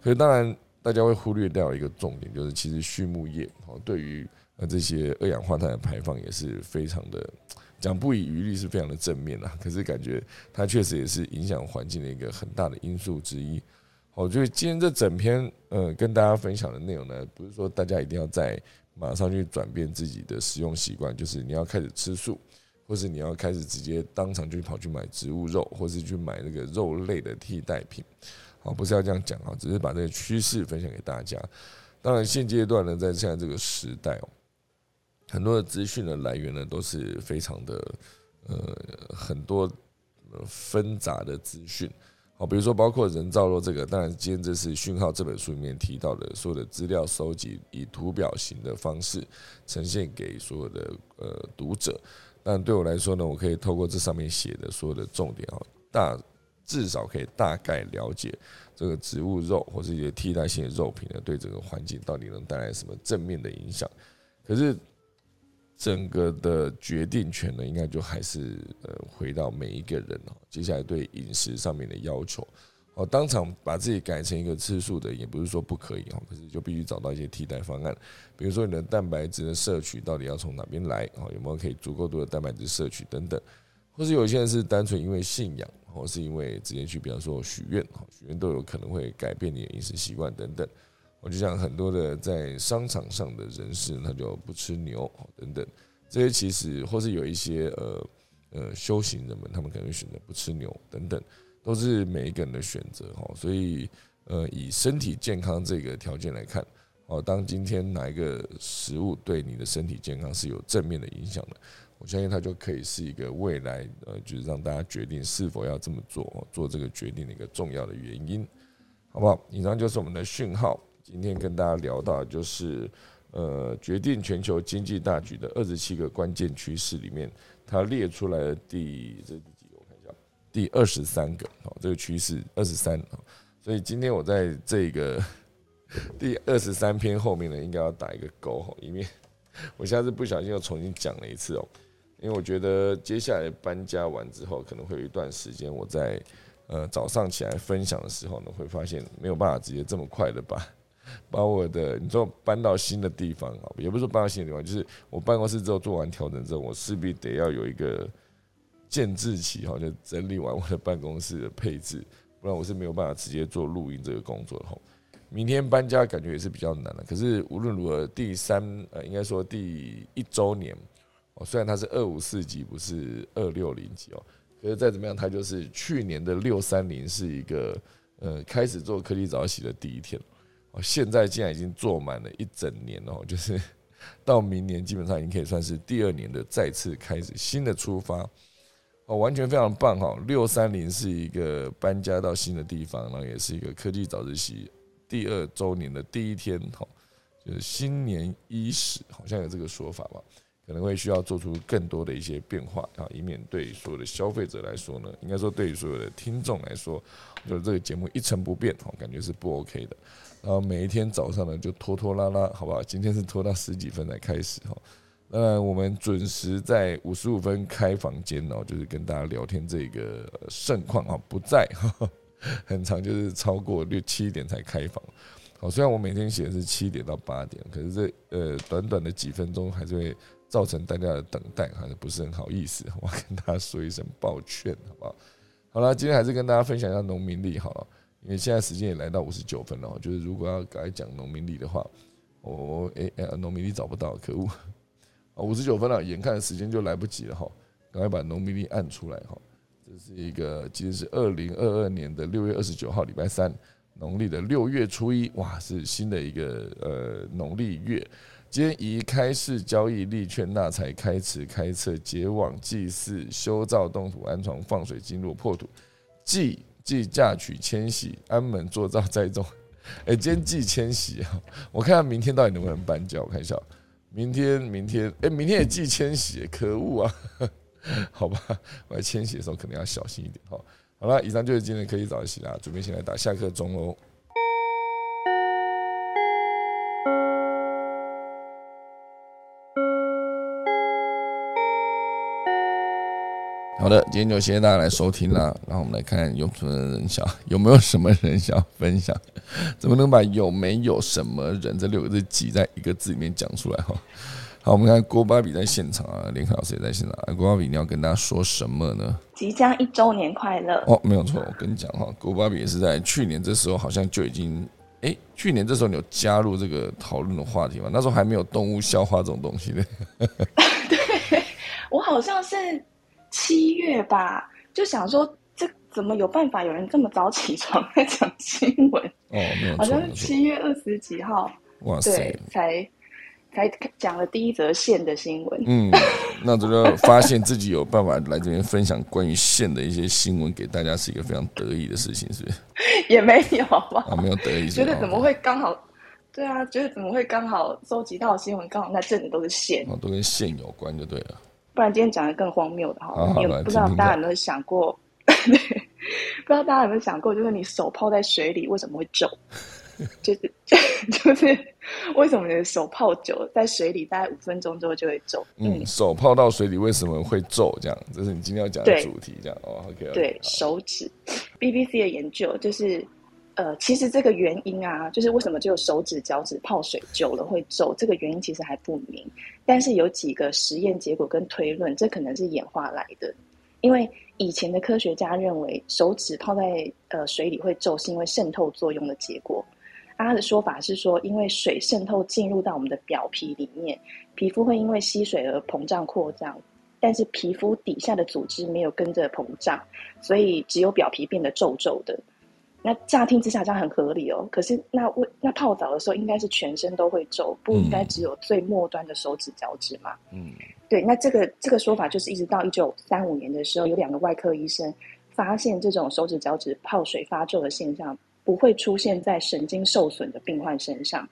可是当然，大家会忽略掉一个重点，就是其实畜牧业哦，对于呃这些二氧化碳的排放也是非常的。讲不遗余力是非常的正面啊，可是感觉它确实也是影响环境的一个很大的因素之一。好，就是今天这整篇呃跟大家分享的内容呢，不是说大家一定要在马上去转变自己的食用习惯，就是你要开始吃素，或是你要开始直接当场就跑去买植物肉，或是去买那个肉类的替代品。好，不是要这样讲啊，只是把这个趋势分享给大家。当然，现阶段呢，在现在这个时代哦。很多的资讯的来源呢，都是非常的呃很多纷杂的资讯，好，比如说包括人造肉这个，当然今天这是讯号这本书里面提到的所有的资料收集，以图表型的方式呈现给所有的呃读者。但对我来说呢，我可以透过这上面写的所有的重点啊，大至少可以大概了解这个植物肉或者一些替代性的肉品呢，对整个环境到底能带来什么正面的影响。可是。整个的决定权呢，应该就还是呃回到每一个人哦。接下来对饮食上面的要求，哦，当场把自己改成一个吃素的，也不是说不可以哦，可是就必须找到一些替代方案。比如说你的蛋白质的摄取到底要从哪边来哦？有没有可以足够多的蛋白质摄取等等？或是有些人是单纯因为信仰，或是因为直接去，比方说许愿，许愿都有可能会改变你的饮食习惯等等。我就像很多的在商场上的人士，他就不吃牛等等，这些其实或是有一些呃呃修行人们，他们可能选择不吃牛等等，都是每一个人的选择哈。所以呃以身体健康这个条件来看，哦，当今天哪一个食物对你的身体健康是有正面的影响的，我相信它就可以是一个未来呃就是让大家决定是否要这么做做这个决定的一个重要的原因，好不好？以上就是我们的讯号。今天跟大家聊到就是，呃，决定全球经济大局的二十七个关键趋势里面，它列出来的第这第几个？我看一下，第二十三个。好，这个趋势二十三。所以今天我在这个 第二十三篇后面呢，应该要打一个勾哈，以免我下次不小心又重新讲了一次哦。因为我觉得接下来搬家完之后，可能会有一段时间，我在呃早上起来分享的时候呢，会发现没有办法直接这么快的把。把我的你说搬到新的地方啊，也不是说搬到新的地方，就是我办公室之后做完调整之后，我势必得要有一个建制期哈，就整理完我的办公室的配置，不然我是没有办法直接做录音这个工作的哈。明天搬家感觉也是比较难的，可是无论如何，第三呃，应该说第一周年哦，虽然它是二五四级，不是二六零级哦，可是再怎么样，它就是去年的六三零是一个呃开始做科技早起的第一天。哦，现在竟然已经做满了一整年哦，就是 到明年基本上已经可以算是第二年的再次开始新的出发哦，完全非常棒哈！六三零是一个搬家到新的地方，然后也是一个科技早自习第二周年的第一天哈，就是新年伊始，好像有这个说法吧？可能会需要做出更多的一些变化啊，以免对所有的消费者来说呢，应该说对于所有的听众来说，就是这个节目一成不变哦，感觉是不 OK 的。然后每一天早上呢，就拖拖拉拉，好不好？今天是拖到十几分才开始哈。那我们准时在五十五分开房间哦，就是跟大家聊天这个盛况啊，不在，很长就是超过六七点才开房。好，虽然我每天写的是七点到八点，可是这呃短短的几分钟还是会造成大家的等待，还是不是很好意思，我跟大家说一声抱歉，好不好？好了，今天还是跟大家分享一下农民历好了，因为现在时间也来到五十九分了，就是如果要改讲农民历的话，我诶诶，农民历找不到，可恶！啊，五十九分了，眼看时间就来不及了哈，赶快把农民历按出来哈。这是一个，今天是二零二二年的六月二十九号，礼拜三，农历的六月初一，哇，是新的一个呃农历月。今天宜开市交易、立券纳财、开池、开测、结网、祭祀、修造、动土、安床、放水、经络、破土、祭祭嫁娶、迁徙、安门、做灶、栽种。哎，今天祭迁徙啊！我看下明天到底能不能搬家？我看一下，明天明天哎，明天也祭迁徙，可恶啊！好吧，我在迁徙的时候可能要小心一点。好，好了，以上就是今天可以早起啦，准备先来打下课钟喽。好的，今天就谢谢大家来收听啦。然后我们来看有什么人想，有没有什么人想要分享？怎么能把有没有什么人这六个字挤在一个字里面讲出来哈？好，我们看郭巴比在现场啊，林凯老师也在现场。郭巴比，你要跟大家说什么呢？即将一周年快乐哦，没有错，我跟你讲哈，郭巴比也是在去年这时候好像就已经，哎，去年这时候你有加入这个讨论的话题吗？那时候还没有动物消化这种东西的。对，我好像是。七月吧，就想说这怎么有办法有人这么早起床在讲新闻？哦，没有好像是七月二十几号，哇塞，才才讲了第一则线的新闻。嗯，那这个发现自己有办法来这边分享关于线的一些新闻给大家，是一个非常得意的事情，是不是？也没有吧，啊，没有得意，觉得怎么会刚好？对啊，觉得怎么会刚好收集到新闻，刚好那阵子都是线，哦，都跟线有关就对了。不然今天讲的更荒谬的哈，也不知道大家有没有想过，不知道大家有没有想过，就是你手泡在水里为什么会皱？就是 就是为什么你的手泡久在水里大概五分钟之后就会皱？嗯，手泡到水里为什么会皱？这样，这是你今天要讲的主题，这样哦。OK，对手指，BBC 的研究就是。呃，其实这个原因啊，就是为什么只有手指、脚趾泡水久了会皱，这个原因其实还不明。但是有几个实验结果跟推论，这可能是演化来的。因为以前的科学家认为手指泡在呃水里会皱，是因为渗透作用的结果。他的说法是说，因为水渗透进入到我们的表皮里面，皮肤会因为吸水而膨胀扩张，但是皮肤底下的组织没有跟着膨胀，所以只有表皮变得皱皱的。那乍听之下这样很合理哦，可是那为那泡澡的时候应该是全身都会皱，不应该只有最末端的手指脚趾嘛？嗯，对。那这个这个说法就是一直到一九三五年的时候，有两个外科医生发现这种手指脚趾泡水发皱的现象不会出现在神经受损的病患身上，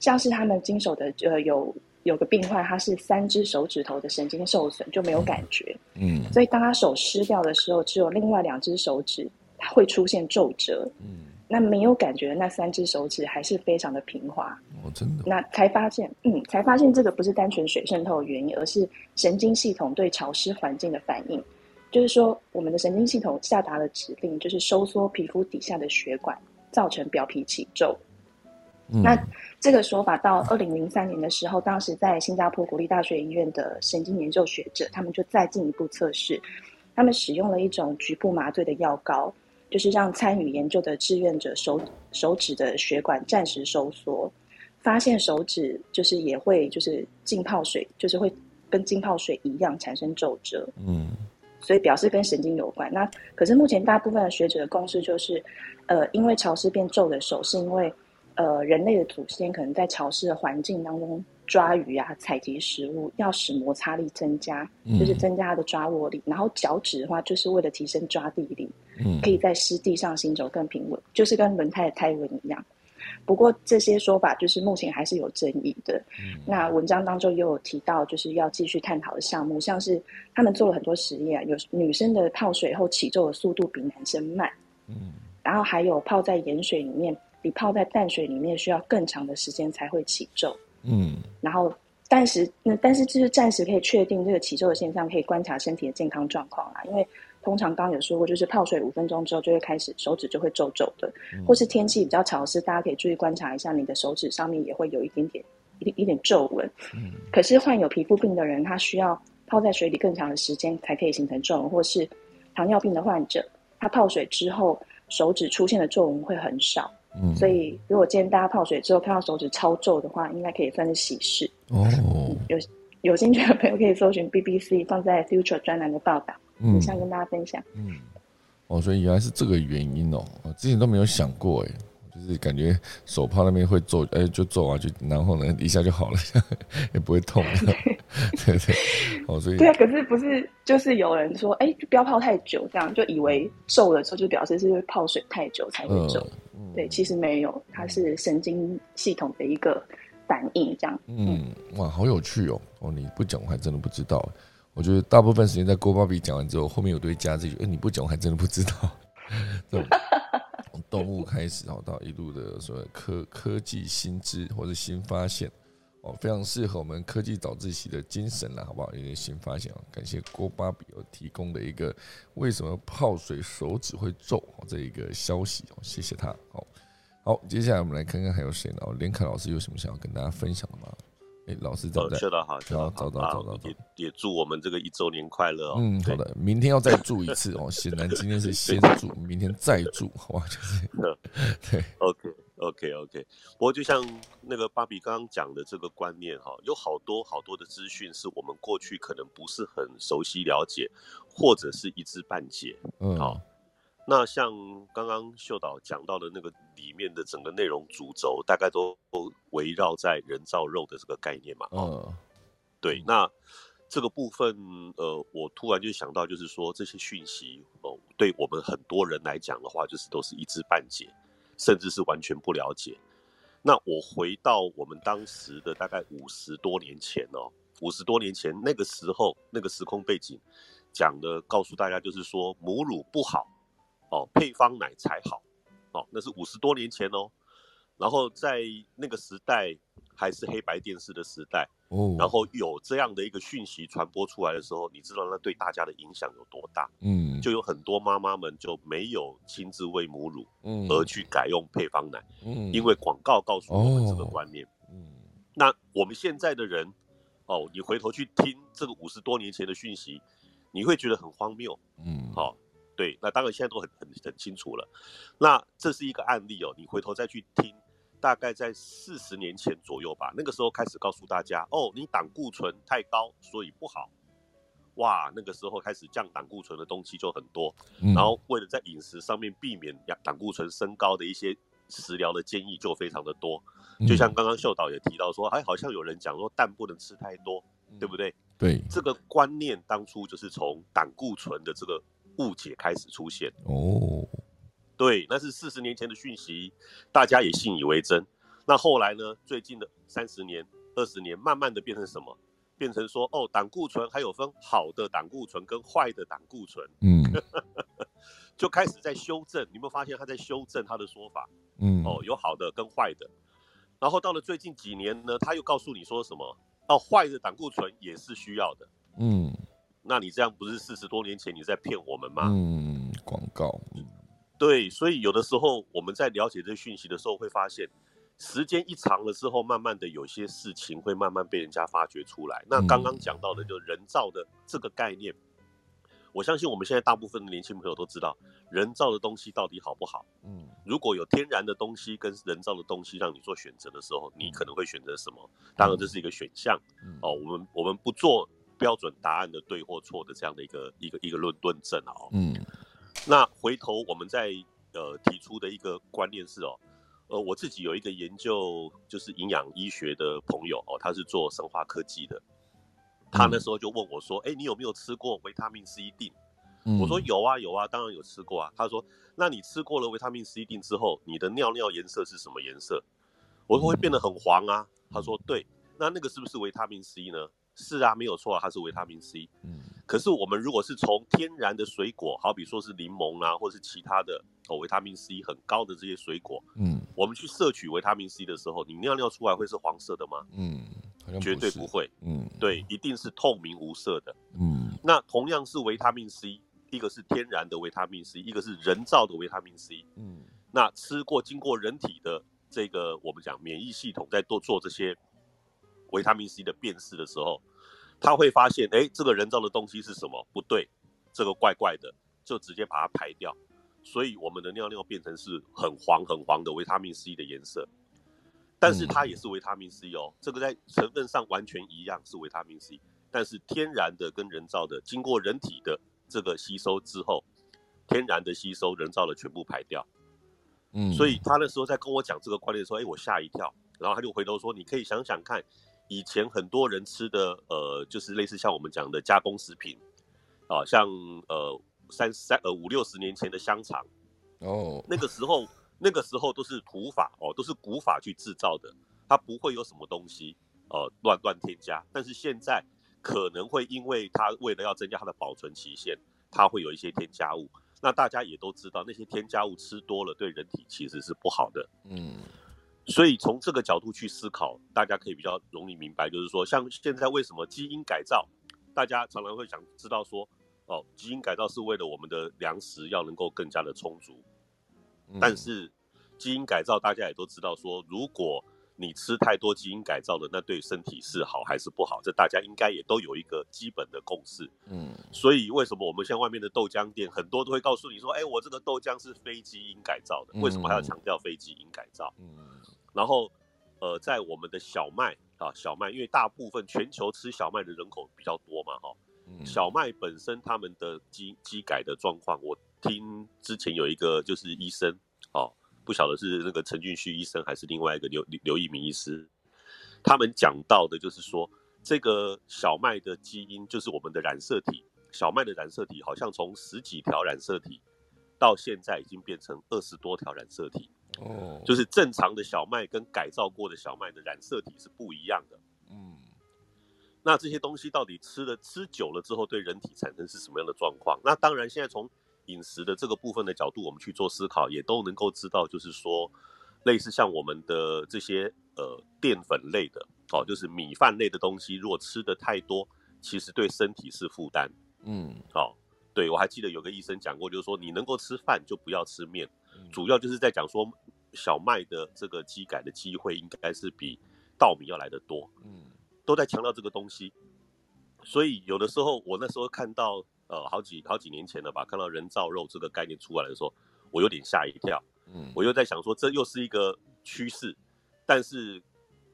像是他们经手的呃有有个病患他是三只手指头的神经受损就没有感觉，嗯，所以当他手湿掉的时候，只有另外两只手指。会出现皱褶，嗯，那没有感觉的那三只手指还是非常的平滑，哦，真的，那才发现，嗯，才发现这个不是单纯水渗透的原因，而是神经系统对潮湿环境的反应。就是说，我们的神经系统下达了指令，就是收缩皮肤底下的血管，造成表皮起皱。那这个说法到二零零三年的时候，当时在新加坡国立大学医院的神经研究学者，他们就再进一步测试，他们使用了一种局部麻醉的药膏。就是让参与研究的志愿者手手指的血管暂时收缩，发现手指就是也会就是浸泡水，就是会跟浸泡水一样产生皱褶。嗯，所以表示跟神经有关。那可是目前大部分的学者的共识就是，呃，因为潮湿变皱的手，是因为呃人类的祖先可能在潮湿的环境当中。抓鱼啊，采集食物要使摩擦力增加，就是增加它的抓握力。然后脚趾的话，就是为了提升抓地力，可以在湿地上行走更平稳，就是跟轮胎的胎纹一样。不过这些说法就是目前还是有争议的。那文章当中也有提到，就是要继续探讨的项目，像是他们做了很多实验，有女生的泡水后起皱的速度比男生慢，嗯，然后还有泡在盐水里面比泡在淡水里面需要更长的时间才会起皱。嗯，然后暂时那但是就是暂时可以确定这个起皱的现象，可以观察身体的健康状况啦。因为通常刚刚有说过，就是泡水五分钟之后就会开始手指就会皱皱的，或是天气比较潮湿，大家可以注意观察一下，你的手指上面也会有一点点一一点皱纹。嗯可是患有皮肤病的人，他需要泡在水里更长的时间才可以形成皱纹，或是糖尿病的患者，他泡水之后手指出现的皱纹会很少。嗯，所以如果今天大家泡水之后看到手指超皱的话，应该可以算是喜事。哦，有有兴趣的朋友可以搜寻 BBC 放在 Future 专栏的报道，嗯以上跟大家分享。嗯，哦，所以原来是这个原因哦，我之前都没有想过哎，就是感觉手泡那边会皱，哎，就皱啊，就然后呢一下就好了，也不会痛，对对，哦，所以对啊，可是不是就是有人说，哎，就不要泡太久，这样就以为皱的时候就表示是泡水太久才会皱。嗯对，其实没有，它是神经系统的一个反应，这样。嗯，哇，好有趣哦！哦，你不讲我还真的不知道。我觉得大部分时间在郭巴比讲完之后，后面有对加这句，哎，你不讲我还真的不知道。这种从 动物开始，然后到一路的所谓科科技新知或者新发现，哦，非常适合我们科技早自习的精神了，好不好？有点新发现哦，感谢郭巴比哦提供的一个为什么泡水手指会皱哦这一个消息哦，谢谢他。好，好，接下来我们来看看还有谁呢？哦连凯老师有什么想要跟大家分享的吗？哎，老师在不呃，在？好，秀导找好啊到找到也也祝我们这个一周年快乐哦。嗯，好，的，明天要再祝一次哦。显然今天是先祝，明天再祝，好吧？就是 对，OK OK OK。不过就像那个芭比刚刚讲的这个观念哈，有好多好多的资讯是我们过去可能不是很熟悉了解，或者是一知半解。嗯，好那像刚刚秀导讲到的那个里面的整个内容主轴，大概都都围绕在人造肉的这个概念嘛。哦，嗯对，那这个部分，呃，我突然就想到，就是说这些讯息，哦，对我们很多人来讲的话，就是都是一知半解，甚至是完全不了解。那我回到我们当时的大概五十多年前哦，五十多年前那个时候那个时空背景，讲的告诉大家就是说母乳不好，哦，配方奶才好，哦，那是五十多年前哦。然后在那个时代还是黑白电视的时代，哦，然后有这样的一个讯息传播出来的时候，你知道那对大家的影响有多大？嗯，就有很多妈妈们就没有亲自喂母乳，嗯而去改用配方奶，嗯，因为广告告诉我们这个哦观念。嗯那我们现在的人，哦，你回头去听这个五十多年前的讯息，你会觉得很荒谬。嗯，好、对，那当然现在都很很很清楚了。那这是一个案例哦，你回头再去听，大概在四十年前左右吧，那个时候开始告诉大家，哦，你胆固醇太高，所以不好。哇，那个时候开始降胆固醇的东西就很多，嗯，然后为了在饮食上面避免胆胆固醇升高的一些食疗的建议就非常的多。嗯就像刚刚秀导也提到说，哎，好像有人讲说蛋不能吃太多，对不对？对这个观念当初就是从胆固醇的这个误解开始出现。哦，对，那是四十年前的讯息，大家也信以为真。那后来呢？最近的三十年、二十年，慢慢的变成什么？变成说，哦，胆固醇还有分好的胆固醇跟坏的胆固醇，嗯 就开始在修正。你有没有发现他在修正他的说法？嗯，哦，有好的跟坏的。然后到了最近几年呢，他又告诉你说什么？哦，坏的胆固醇也是需要的。嗯那你这样不是四十多年前你在骗我们吗？嗯，广告，嗯对，所以有的时候我们在了解这些讯息的时候，会发现时间一长了之后，慢慢的有些事情会慢慢被人家发掘出来。那刚刚讲到的，就人造的这个概念，我相信我们现在大部分的年轻朋友都知道，人造的东西到底好不好？嗯如果有天然的东西跟人造的东西让你做选择的时候，你可能会选择什么？当然这是一个选项嗯哦。我们我们不做标准答案的对或错的这样的一个一个一个论论证啊哦。嗯那回头我们再呃提出的一个观念是哦，呃我自己有一个研究就是营养医学的朋友哦，他是做生化科技的，他那时候就问我说，哎、你有没有吃过维他命 C 锭？嗯，我说有啊有啊，当然有吃过啊。他说，那你吃过了维他命 C 锭之后，你的尿尿颜色是什么颜色？我说会变得很黄啊。他说对，那那个是不是维他命 C 呢？是啊，没有错啊，它是维他命 C。嗯可是我们如果是从天然的水果，好比说是柠檬啊，或是其他的哦维他命 C 很高的这些水果，嗯。我们去摄取维他命 C 的时候，你尿尿出来会是黄色的吗？嗯，绝对不，会，嗯。对，一定是透明无色的。嗯。那同样是维他命 C，一个是天然的维他命 C，一个是人造的维他命 C。嗯。那吃过经过人体的这个我们讲免疫系统在做做这些维他命 C 的辨识的时候，他会发现，哎，这个人造的东西是什么？不对，这个怪怪的，就直接把它排掉。所以我们的尿尿变成是很黄很黄的维他命 C 的颜色，但是它也是维他命 C 哦，这个在成分上完全一样是维他命 C，但是天然的跟人造的，经过人体的这个吸收之后，天然的吸收，人造的全部排掉。嗯，所以他那时候在跟我讲这个观念的时候，哎，我吓一跳，然后他就回头说，你可以想想看，以前很多人吃的，呃，就是类似像我们讲的加工食品，啊，像呃。三三呃五六十年前的香肠，哦，那个时候那个时候都是土法哦，都是古法去制造的，它不会有什么东西呃乱乱添加。但是现在可能会因为它为了要增加它的保存期限，它会有一些添加物。那大家也都知道，那些添加物吃多了对人体其实是不好的。嗯，所以从这个角度去思考，大家可以比较容易明白，就是说像现在为什么基因改造，大家常常会想知道说。哦，基因改造是为了我们的粮食要能够更加的充足，但是基因改造大家也都知道，说如果你吃太多基因改造的，那对身体是好还是不好？这大家应该也都有一个基本的共识。嗯，所以为什么我们像外面的豆浆店，很多都会告诉你说，哎，我这个豆浆是非基因改造的，为什么还要强调非基因改造？嗯，然后呃，在我们的小麦啊，小麦，因为大部分全球吃小麦的人口比较多嘛，哈。小麦本身他们的基基改的状况，我听之前有一个就是医生哦，不晓得是那个陈俊旭医生还是另外一个刘刘一鸣医师，他们讲到的就是说，这个小麦的基因就是我们的染色体，小麦的染色体好像从十几条染色体，到现在已经变成二十多条染色体哦，就是正常的小麦跟改造过的小麦的染色体是不一样的，嗯。那这些东西到底吃了吃久了之后，对人体产生是什么样的状况？那当然，现在从饮食的这个部分的角度，我们去做思考，也都能够知道，就是说，类似像我们的这些呃淀粉类的，哦，就是米饭类的东西，如果吃的太多，其实对身体是负担。嗯，哦，对我还记得有个医生讲过，就是说你能够吃饭就不要吃面，主要就是在讲说小麦的这个机改的机会应该是比稻米要来的多。嗯。都在强调这个东西，所以有的时候我那时候看到呃好几好几年前了吧，看到人造肉这个概念出来的时候，我有点吓一跳。嗯，我又在想说这又是一个趋势，但是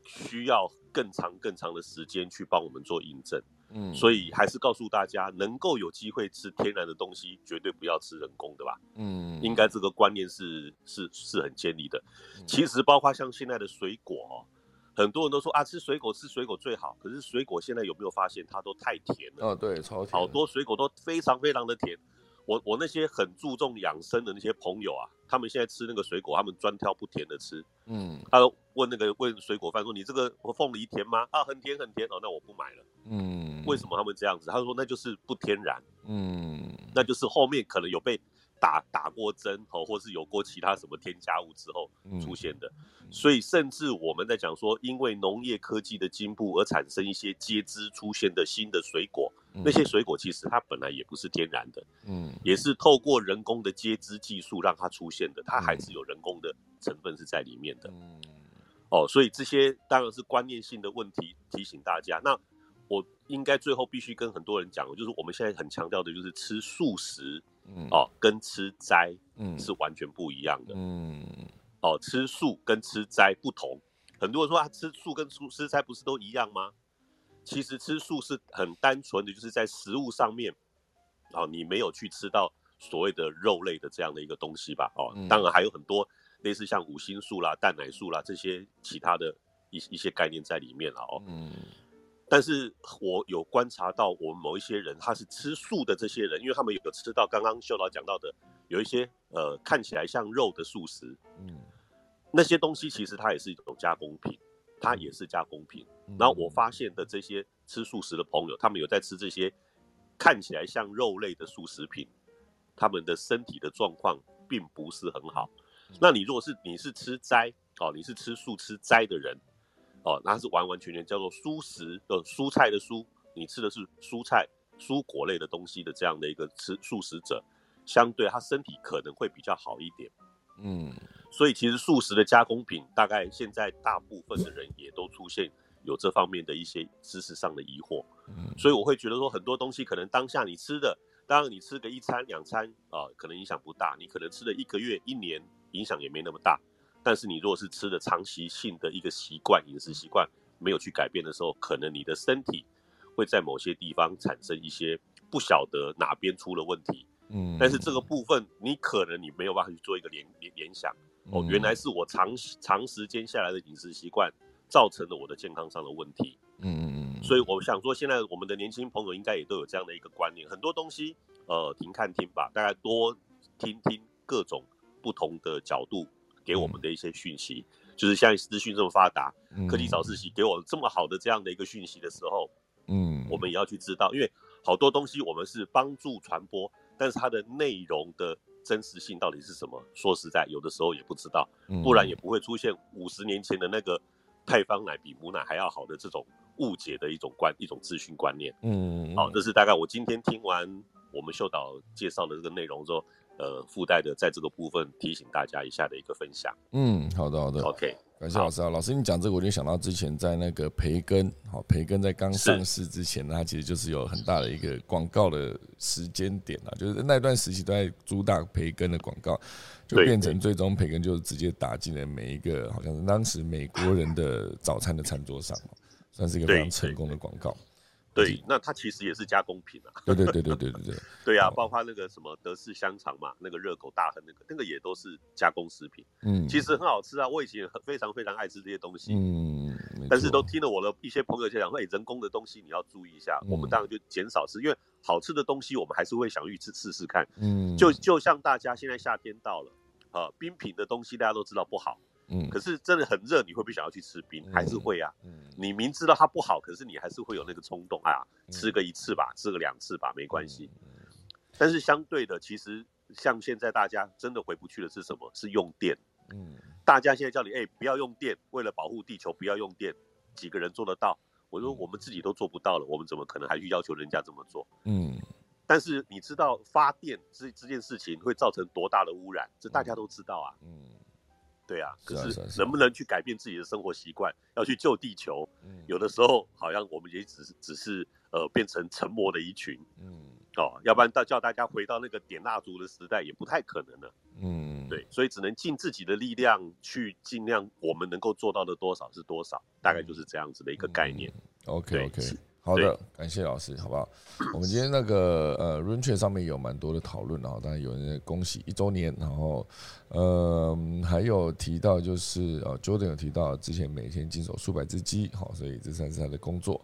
需要更长更长的时间去帮我们做印证。嗯，所以还是告诉大家，能够有机会吃天然的东西，绝对不要吃人工的吧。嗯，应该这个观念是是是很建立的。其实包括像现在的水果哦。很多人都说啊，吃水果吃水果最好。可是水果现在有没有发现它都太甜了？哦，对，超甜。好多水果都非常非常的甜。我我那些很注重养生的那些朋友啊，他们现在吃那个水果，他们专挑不甜的吃。嗯。他问那个问水果贩说：“你这个凤梨甜吗？”啊，很甜很甜哦，那我不买了。嗯。为什么他们这样子？他说那就是不天然。嗯。那就是后面可能有被。打打过针哦，或是有过其他什么添加物之后出现的，所以甚至我们在讲说，因为农业科技的进步而产生一些接枝出现的新的水果，那些水果其实它本来也不是天然的，嗯，也是透过人工的接枝技术让它出现的，它还是有人工的成分是在里面的，嗯，哦，所以这些当然是观念性的问题，提醒大家。那我应该最后必须跟很多人讲，就是我们现在很强调的就是吃素食。嗯哦，跟吃斋嗯是完全不一样的。嗯，哦，吃素跟吃斋不同。很多人说啊，吃素跟吃吃斋不是都一样吗？其实吃素是很单纯的，就是在食物上面，哦，你没有去吃到所谓的肉类的这样的一个东西吧？哦，当然还有很多类似像五星素啦、蛋奶素啦这些其他的一一些概念在里面了哦。嗯。但是我有观察到，我们某一些人他是吃素的，这些人，因为他们有吃到刚刚秀老讲到的，有一些呃看起来像肉的素食，嗯，那些东西其实它也是一种加工品，它也是加工品。然后我发现的这些吃素食的朋友，他们有在吃这些看起来像肉类的素食品，他们的身体的状况并不是很好。那你如果是你是吃斋哦，你是吃素吃斋的人。哦，那是完完全全叫做蔬食的蔬菜的蔬，你吃的是蔬菜、蔬果类的东西的这样的一个吃素食者，相对他身体可能会比较好一点。嗯，所以其实素食的加工品，大概现在大部分的人也都出现有这方面的一些知识上的疑惑，嗯所以我会觉得说很多东西可能当下你吃的，当然你吃个一餐两餐啊、可能影响不大，你可能吃了一个月一年影响也没那么大，但是你如果是吃的长期性的一个习惯饮食习惯没有去改变的时候，可能你的身体会在某些地方产生一些不晓得哪边出了问题，嗯但是这个部分你可能你没有办法去做一个联联联想。哦，原来是我长长时间下来的饮食习惯造成了我的健康上的问题。嗯嗯嗯，所以我想说，现在我们的年轻朋友应该也都有这样的一个观念，很多东西呃停看听吧，大家多听听各种不同的角度给我们的一些讯息。就是现在资讯这么发达，以科技早自习给我这么好的这样的一个讯息的时候，嗯，我们也要去知道，因为好多东西我们是帮助传播，但是它的内容的真实性到底是什么？说实在，有的时候也不知道，嗯不然也不会出现五十年前的那个配方奶比母奶还要好的这种误解的一种观一种资讯观念。嗯，好，这是大概我今天听完我们秀导介绍的这个内容之后，呃，附带的在这个部分提醒大家一下的一个分享。嗯，好的好的，OK，感谢老师啊，老师你讲这个，我就想到之前在那个培根，好，培根在刚上市之前呢，它其实就是有很大的一个广告的时间点啊，就是那段时期都在主打培根的广告，就对变成最终培根就是直接打进了每一个好像是当时美国人的早餐的餐桌上，算是一个非常成功的广告。对，那它其实也是加工品啊。对对对对对对对，对呀、哦 包括那个什么德式香肠嘛，那个热狗大亨那个，那个也都是加工食品，嗯，其实很好吃啊。我以前很非常非常爱吃这些东西，嗯，没但是都听了我的一些朋友就讲说，哎，人工的东西你要注意一下。嗯我们当然就减少吃，因为好吃的东西我们还是会想去吃试试看。嗯，就就像大家现在夏天到了，啊，冰品的东西大家都知道不好，嗯可是真的很热，你会不会想要去吃冰？还是会啊。嗯你明知道它不好，可是你还是会有那个冲动啊，嗯吃个一次吧，吃个两次吧，没关系。但是相对的，其实像现在大家真的回不去的是什么？是用电。嗯大家现在叫你哎、不要用电，为了保护地球不要用电，几个人做得到？我说我们自己都做不到了，我们怎么可能还去要求人家这么做？嗯但是你知道发电这这件事情会造成多大的污染？这大家都知道啊。嗯对啊，可是能不能去改变自己的生活习惯，要去救地球？嗯，有的时候好像我们也只是只是呃变成沉默的一群嗯哦，要不然到叫大家回到那个点蜡烛的时代也不太可能了。嗯，对，所以只能尽自己的力量去尽量我们能够做到的多少是多少，大概就是这样子的一个概念。OK 对 OK，是好的，感谢老师，好不好？我们今天那个呃 r u n c h 上面有蛮多的讨论啊，当然有人恭喜一周年，然后呃还有提到就是呃 Jordan 有提到之前每天经手数百只鸡，好，所以这算是他的工作。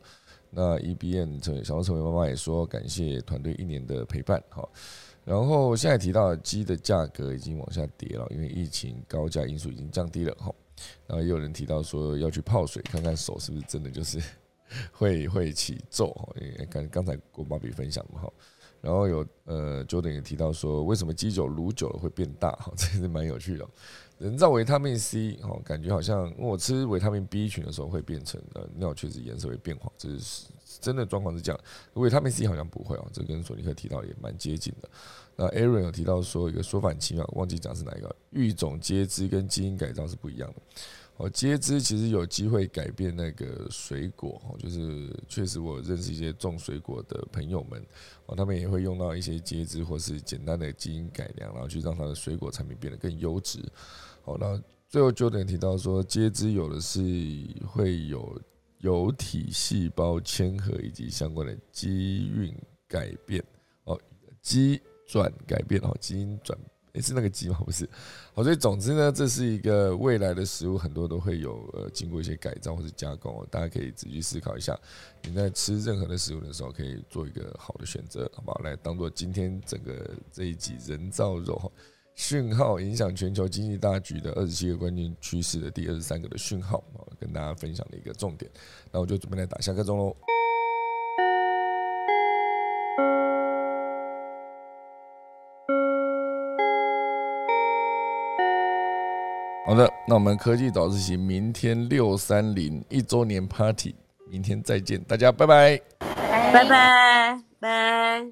那 EBN 成小成为妈妈也说感谢团队一年的陪伴，好。然后现在提到鸡的价格已经往下跌了，因为疫情高价因素已经降低了，哈。然后也有人提到说要去泡水，看看手是不是真的就是 会会起皱哈，因为刚刚才跟芭比分享嘛哈。然后有呃，Jordan 也提到说，为什么鸡酒卤久了会变大？哈，这是蛮有趣的。人造维他命 C 哦，感觉好像我吃维他命 B 群的时候会变成呃尿确实颜色会变黄，这是真的状况是这样。维他命 C 好像不会哦，这跟索尼克提到也蛮接近的。那 Aaron 有提到说一个说法很奇妙，忘记讲是哪一个，育种接枝跟基因改造是不一样的。哦，接枝其实有机会改变那个水果哦，就是确实我认识一些种水果的朋友们哦，他们也会用到一些接枝或是简单的基因改良，然后去让它的水果产品变得更优质。哦，那最后 Jordan 提到说，接枝有的是会有有体细胞嵌合以及相关的基因改变哦，基转改变哦，基因转。也是那个鸡吗？不是，好，所以总之呢，这是一个未来的食物，很多都会有呃经过一些改造或者加工，大家可以仔细思考一下，你在吃任何的食物的时候，可以做一个好的选择，好不好？来当做今天整个这一集人造肉哈讯号影响全球经济大局的二十七个关键趋势的第二十三个的讯号啊，跟大家分享的一个重点。那我就准备来打下个钟喽。好的，那我们科技早自习明天六三零一周年 Party，明天再见，大家拜拜。拜拜拜。